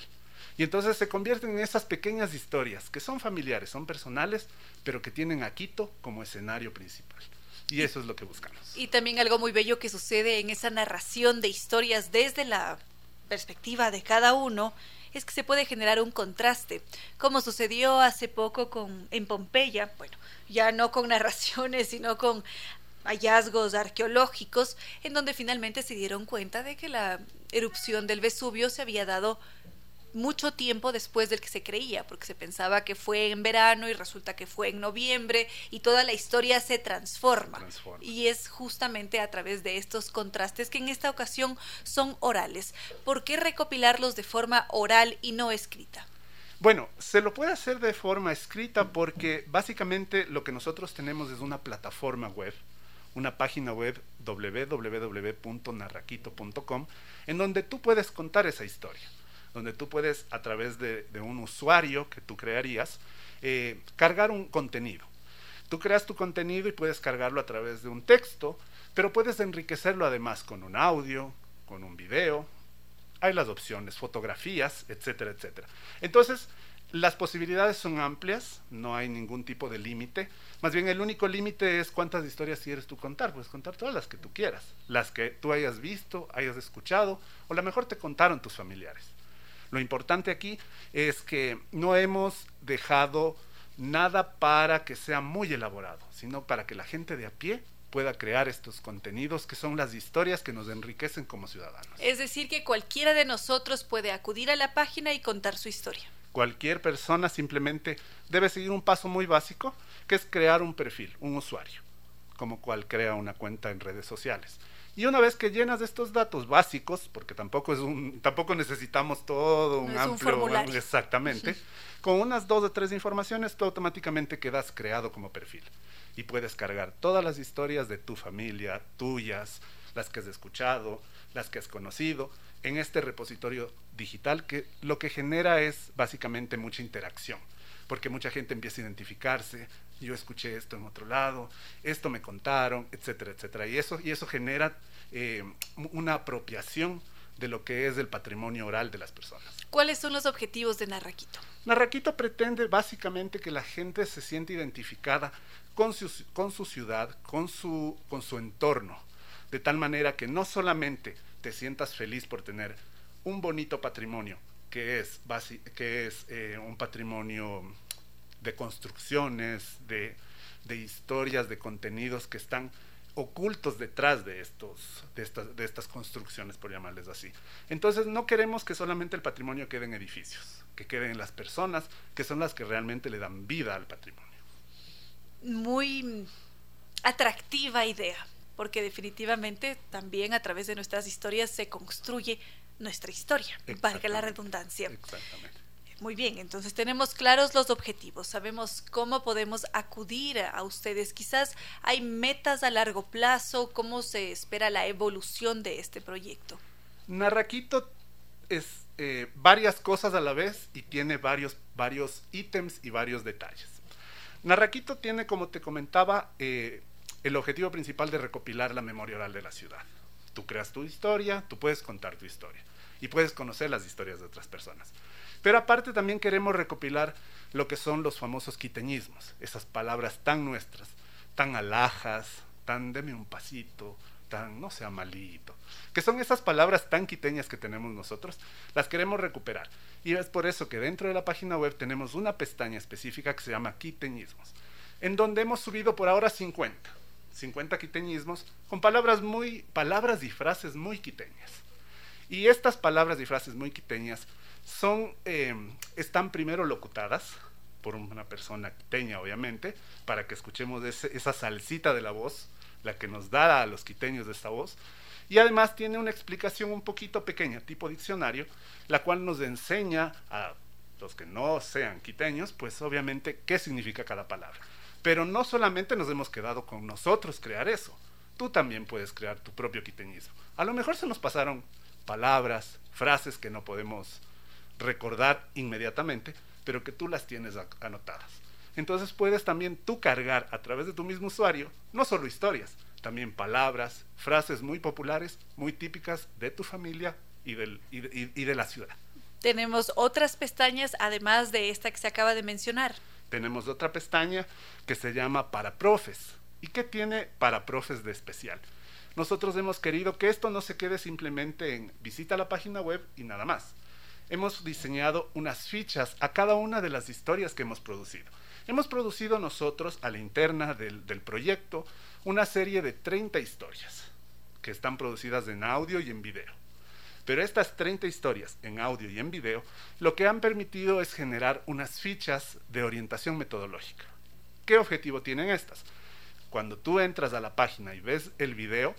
Y entonces se convierten en esas pequeñas historias que son familiares, son personales, pero que tienen a Quito como escenario principal. Y eso es lo que buscamos. Y también algo muy bello que sucede en esa narración de historias desde la perspectiva de cada uno es que se puede generar un contraste, como sucedió hace poco en Pompeya, bueno, ya no con narraciones, sino con hallazgos arqueológicos, en donde finalmente se dieron cuenta de que la erupción del Vesubio se había dado mucho tiempo después del que se creía, porque se pensaba que fue en verano y resulta que fue en noviembre y toda la historia se transforma. Y es justamente a través de estos contrastes que en esta ocasión son orales. ¿Por qué recopilarlos de forma oral y no escrita? Bueno, se lo puede hacer de forma escrita porque básicamente lo que nosotros tenemos es una plataforma web, una página web www.narraquito.com en donde tú puedes contar esa historia donde tú puedes, a través de, un usuario que tú crearías, eh, cargar un contenido. Tú creas tu contenido y puedes cargarlo a través de un texto, pero puedes enriquecerlo además con un audio, con un video. Hay las opciones, fotografías, etcétera, etcétera. Entonces, las posibilidades son amplias, no hay ningún tipo de límite. Más bien el único límite es cuántas historias quieres tú contar. Puedes contar todas las que tú quieras, las que tú hayas visto, hayas escuchado, o a lo mejor te contaron tus familiares. Lo importante aquí es que no hemos dejado nada para que sea muy elaborado, sino para que la gente de a pie pueda crear estos contenidos que son las historias que nos enriquecen como ciudadanos. Es decir, que cualquiera de nosotros puede acudir a la página y contar su historia. Cualquier persona simplemente debe seguir un paso muy básico, que es crear un perfil, un usuario, como cual crea una cuenta en redes sociales. Y una vez que llenas estos datos básicos, porque tampoco es un, tampoco necesitamos todo un amplio, exactamente, con unas dos o tres informaciones, tú automáticamente quedas creado como perfil y puedes cargar todas las historias de tu familia, tuyas, las que has escuchado, las que has conocido, en este repositorio digital que lo que genera es básicamente mucha interacción porque mucha gente empieza a identificarse, yo escuché esto en otro lado, esto me contaron, etcétera, etcétera. Y eso, y eso genera eh, una apropiación de lo que es el patrimonio oral de las personas. ¿Cuáles son los objetivos de Narraquito? Narraquito pretende básicamente que la gente se siente identificada con su, con su ciudad, con su, con su entorno, de tal manera que no solamente te sientas feliz por tener un bonito patrimonio, que es, que es eh, un patrimonio de construcciones, de, historias, de contenidos que están ocultos detrás de, estos, de, estas, de estas construcciones, por llamarles así. Entonces no queremos que solamente el patrimonio quede en edificios, que queden en las personas, que son las que realmente le dan vida al patrimonio. Muy atractiva idea porque definitivamente también a través de nuestras historias se construye nuestra historia, que la redundancia. Exactamente. Muy bien, entonces tenemos claros los objetivos, sabemos cómo podemos acudir a ustedes. Quizás hay metas a largo plazo, cómo se espera la evolución de este proyecto. Narraquito es eh, varias cosas a la vez y tiene varios, varios ítems y varios detalles. Narraquito tiene, como te comentaba, eh, el objetivo principal de recopilar la memoria oral de la ciudad. Tú creas tu historia, tú puedes contar tu historia y puedes conocer las historias de otras personas. Pero aparte también queremos recopilar lo que son los famosos quiteñismos, esas palabras tan nuestras, tan alhajas, tan deme un pasito, tan no sea malito, que son esas palabras tan quiteñas que tenemos nosotros, las queremos recuperar. Y es por eso que dentro de la página web tenemos una pestaña específica que se llama quiteñismos, en donde hemos subido por ahora 50, 50 quiteñismos con palabras muy palabras y frases muy quiteñas. Y estas palabras y frases muy quiteñas son, em, están primero locutadas por una persona quiteña, obviamente, para que escuchemos esa salsita de la voz, la que nos da a los quiteños de esta voz. Y además tiene una explicación un poquito pequeña, tipo diccionario, la cual nos enseña a los que no sean quiteños, pues obviamente qué significa cada palabra. Pero no solamente nos hemos quedado con nosotros crear eso, tú también puedes crear tu propio quiteñismo. A lo mejor se nos pasaron palabras, frases que no podemos recordar inmediatamente, pero que tú las tienes anotadas. Entonces puedes también tú cargar a través de tu mismo usuario, no solo historias, también palabras, frases muy populares, muy típicas de tu familia y, del, y, de, la ciudad. Tenemos otras pestañas además de esta que se acaba de mencionar. Tenemos otra pestaña que se llama para profes. ¿Y qué tiene para profes de especial? Nosotros hemos querido que esto no se quede simplemente en visita la página web y nada más hemos diseñado unas fichas a cada una de las historias que hemos producido. Hemos producido nosotros a la interna del, proyecto una serie de 30 historias que están producidas en audio y en video. Pero estas 30 historias en audio y en video lo que han permitido es generar unas fichas de orientación metodológica. ¿Qué objetivo tienen estas? Cuando tú entras a la página y ves el video,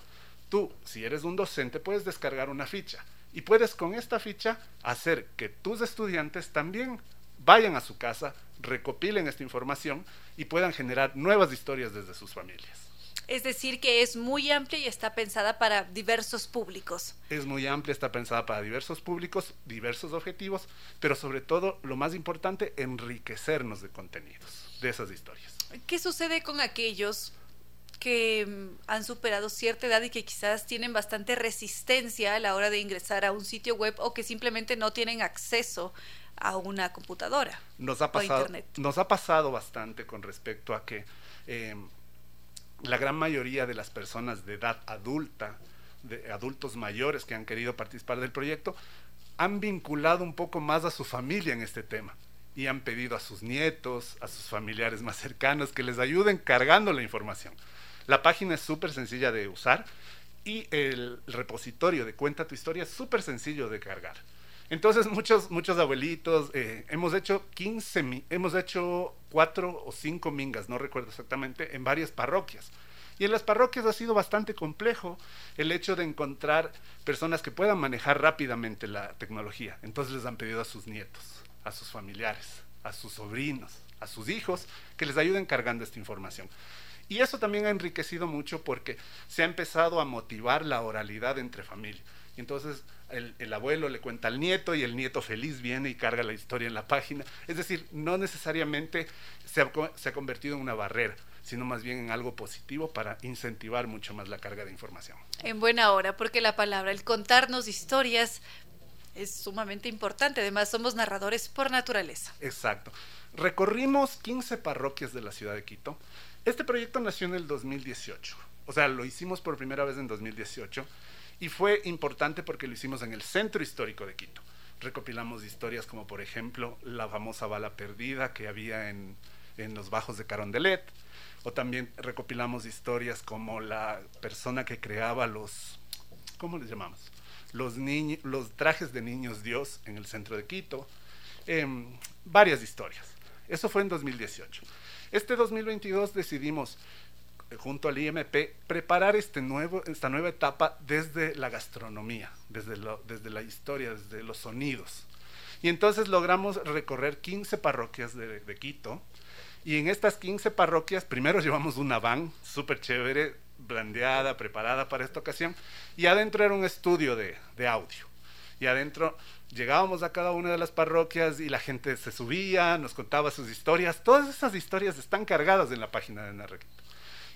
tú, si eres un docente, puedes descargar una ficha y puedes con esta ficha hacer que tus estudiantes también vayan a su casa, recopilen esta información y puedan generar nuevas historias desde sus familias. Es decir, que es muy amplia y está pensada para diversos públicos. Es muy amplia, está pensada para diversos públicos, diversos objetivos, pero sobre todo, lo más importante, enriquecernos de contenidos, de esas historias. ¿Qué sucede con aquellos que mm, han superado cierta edad y que quizás tienen bastante resistencia a la hora de ingresar a un sitio web o que simplemente no tienen acceso a una computadora nos ha pasado, internet. Nos ha pasado bastante con respecto a que em, la gran mayoría de las personas de edad adulta, de adultos mayores que han querido participar del proyecto, han vinculado un poco más a su familia en este tema y han pedido a sus nietos, a sus familiares más cercanos que les ayuden cargando la información. La página es súper sencilla de usar y el repositorio de Cuenta tu historia es súper sencillo de cargar. Entonces muchos, muchos abuelitos, eh, hemos hecho 15, hemos hecho 4 o 5 mingas, no recuerdo exactamente, en varias parroquias. Y en las parroquias ha sido bastante complejo el hecho de encontrar personas que puedan manejar rápidamente la tecnología. Entonces les han pedido a sus nietos, a sus familiares, a sus sobrinos, a sus hijos, que les ayuden cargando esta información. Y eso también ha enriquecido mucho porque se ha empezado a motivar la oralidad entre familia. Y entonces el, abuelo le cuenta al nieto y el nieto feliz viene y carga la historia en la página. Es decir, no necesariamente se ha, se ha convertido en una barrera sino más bien en algo positivo para incentivar mucho más la carga de información. En buena hora, porque la palabra, el contarnos historias es sumamente importante. Además, somos narradores por naturaleza. Exacto. Recorrimos 15 parroquias de la ciudad de Quito este proyecto nació en el 2018, o sea, lo hicimos por primera vez en 2018 y fue importante porque lo hicimos en el centro histórico de Quito. Recopilamos historias como por ejemplo la famosa bala perdida que había en, los bajos de Carondelet, o también recopilamos historias como la persona que creaba los, ¿cómo les llamamos? Los, los trajes de niños Dios en el centro de Quito, em, varias historias. Eso fue en 2018. Este 2022 decidimos junto al IMP, preparar este nuevo, esta nueva etapa desde la gastronomía, desde, desde la historia, desde los sonidos. Y entonces logramos recorrer 15 parroquias de, Quito. Y en estas 15 parroquias, primero llevamos una van súper chévere, blandeada, preparada para esta ocasión. Y adentro era un estudio de, de audio. Y adentro llegábamos a cada una de las parroquias y la gente se subía, nos contaba sus historias. Todas esas historias están cargadas en la página de Narraquito.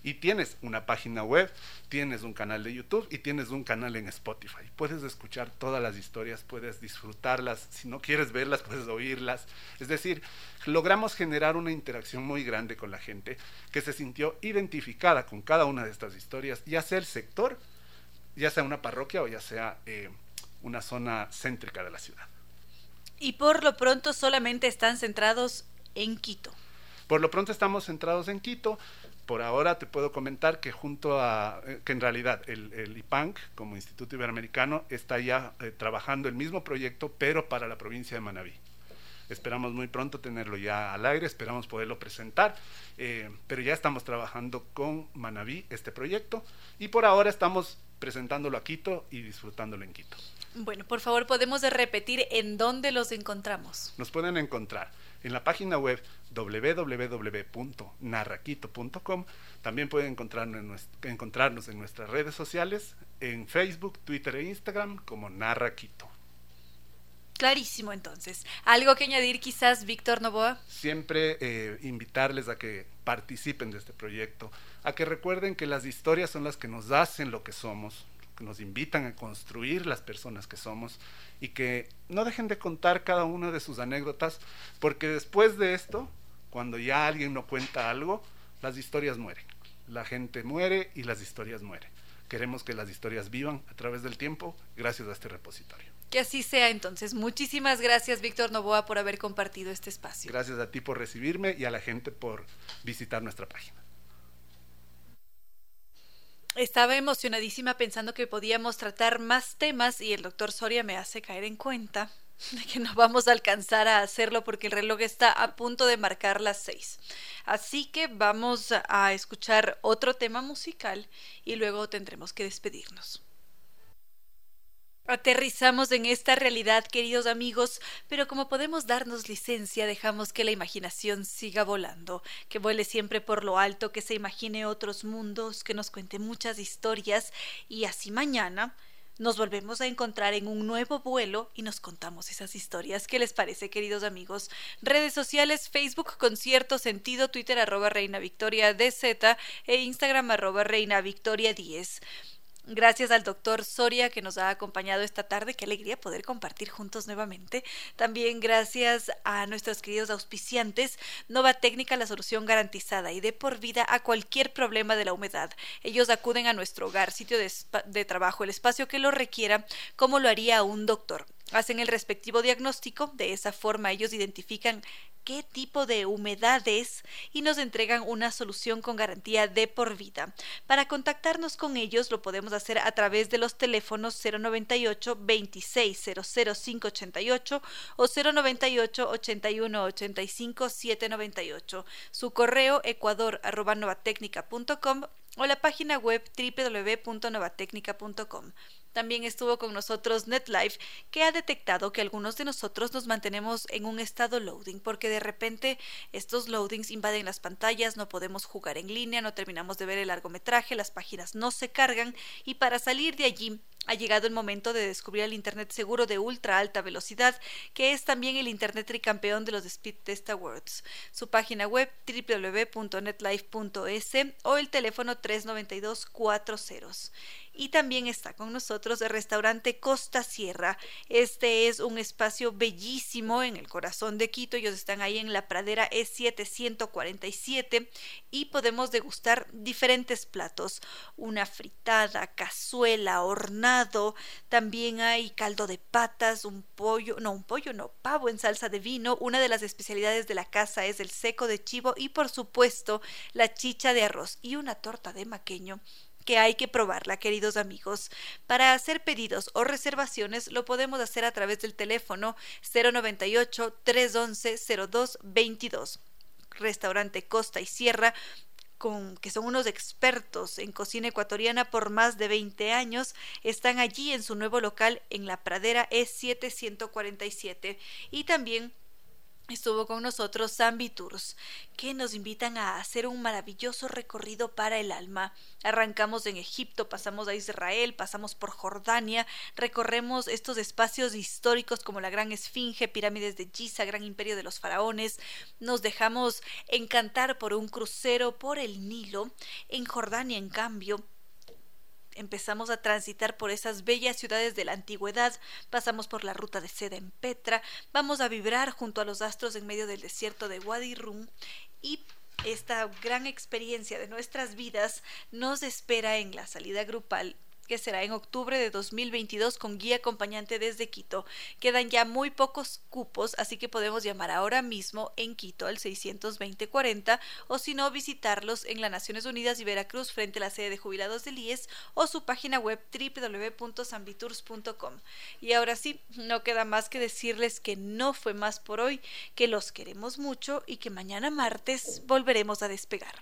Y tienes una página web, tienes un canal de YouTube y tienes un canal en Spotify. Puedes escuchar todas las historias, puedes disfrutarlas. Si no quieres verlas, puedes oírlas. Es decir, logramos generar una interacción muy grande con la gente que se sintió identificada con cada una de estas historias, ya sea el sector, ya sea una parroquia o ya sea eh, una zona céntrica de la ciudad. Y por lo pronto solamente están centrados en Quito. Por lo pronto estamos centrados en Quito por ahora te puedo comentar que junto a, eh, que en realidad el, el IPANC como Instituto Iberoamericano está ya eh, trabajando el mismo proyecto, pero para la provincia de Manabí. Esperamos muy pronto tenerlo ya al aire, esperamos poderlo presentar, eh, pero ya estamos trabajando con Manabí este proyecto y por ahora estamos presentándolo a Quito y disfrutándolo en Quito. Bueno, por favor, podemos repetir en dónde los encontramos. Nos pueden encontrar en la página web www.narraquito.com. También pueden encontrarnos en, nuestras redes sociales, en Facebook, Twitter e Instagram como Narraquito. Clarísimo entonces. ¿Algo que añadir quizás, Víctor Novoa? Siempre eh, invitarles a que participen de este proyecto, a que recuerden que las historias son las que nos hacen lo que somos, que nos invitan a construir las personas que somos y que no dejen de contar cada una de sus anécdotas, porque después de esto, cuando ya alguien no cuenta algo, las historias mueren. La gente muere y las historias mueren. Queremos que las historias vivan a través del tiempo gracias a este repositorio. Que así sea entonces. Muchísimas gracias, Víctor Novoa, por haber compartido este espacio. Gracias a ti por recibirme y a la gente por visitar nuestra página. Estaba emocionadísima pensando que podíamos tratar más temas y el doctor Soria me hace caer en cuenta de que no vamos a alcanzar a hacerlo porque el reloj está a punto de marcar las seis. Así que vamos a escuchar otro tema musical y luego tendremos que despedirnos. Aterrizamos en esta realidad, queridos amigos, pero como podemos darnos licencia, dejamos que la imaginación siga volando, que vuele siempre por lo alto, que se imagine otros mundos, que nos cuente muchas historias, y así mañana nos volvemos a encontrar en un nuevo vuelo y nos contamos esas historias. ¿Qué les parece, queridos amigos? Redes sociales, Facebook con cierto sentido, Twitter arroba Reina Victoria DZ e Instagram arroba Reina Victoria 10. Gracias al doctor Soria que nos ha acompañado esta tarde. Qué alegría poder compartir juntos nuevamente. También gracias a nuestros queridos auspiciantes. Nova Técnica, la solución garantizada y de por vida a cualquier problema de la humedad. Ellos acuden a nuestro hogar, sitio de, de trabajo, el espacio que lo requiera, como lo haría un doctor hacen el respectivo diagnóstico, de esa forma ellos identifican qué tipo de humedad es y nos entregan una solución con garantía de por vida. Para contactarnos con ellos lo podemos hacer a través de los teléfonos 098 26 588 o 098 81 85 798. Su correo ecuador o la página web www.novatecnica.com. También estuvo con nosotros NetLife, que ha detectado que algunos de nosotros nos mantenemos en un estado loading, porque de repente estos loadings invaden las pantallas, no podemos jugar en línea, no terminamos de ver el largometraje, las páginas no se cargan y para salir de allí ha llegado el momento de descubrir el Internet seguro de ultra alta velocidad, que es también el Internet tricampeón de los Speed Test Awards. Su página web www.netlife.es o el teléfono 392 40 y también está con nosotros el restaurante Costa Sierra. Este es un espacio bellísimo en el corazón de Quito. Ellos están ahí en la pradera E747 y podemos degustar diferentes platos. Una fritada, cazuela, hornado. También hay caldo de patas, un pollo, no, un pollo, no, pavo en salsa de vino. Una de las especialidades de la casa es el seco de chivo y por supuesto la chicha de arroz y una torta de maqueño que hay que probarla, queridos amigos. Para hacer pedidos o reservaciones lo podemos hacer a través del teléfono 098 311 0222. Restaurante Costa y Sierra con, que son unos expertos en cocina ecuatoriana por más de 20 años, están allí en su nuevo local en la pradera E747 y también Estuvo con nosotros Zambi Tours, que nos invitan a hacer un maravilloso recorrido para el alma. Arrancamos en Egipto, pasamos a Israel, pasamos por Jordania, recorremos estos espacios históricos como la Gran Esfinge, pirámides de Giza, Gran Imperio de los Faraones. Nos dejamos encantar por un crucero por el Nilo. En Jordania, en cambio, empezamos a transitar por esas bellas ciudades de la antigüedad, pasamos por la ruta de seda en Petra, vamos a vibrar junto a los astros en medio del desierto de Wadi Rum y esta gran experiencia de nuestras vidas nos espera en la salida grupal que será en octubre de 2022 con guía acompañante desde Quito. Quedan ya muy pocos cupos, así que podemos llamar ahora mismo en Quito al 620-40 o si no visitarlos en las Naciones Unidas y Veracruz frente a la sede de jubilados del IES o su página web www.sambitours.com. Y ahora sí, no queda más que decirles que no fue más por hoy, que los queremos mucho y que mañana martes volveremos a despegar.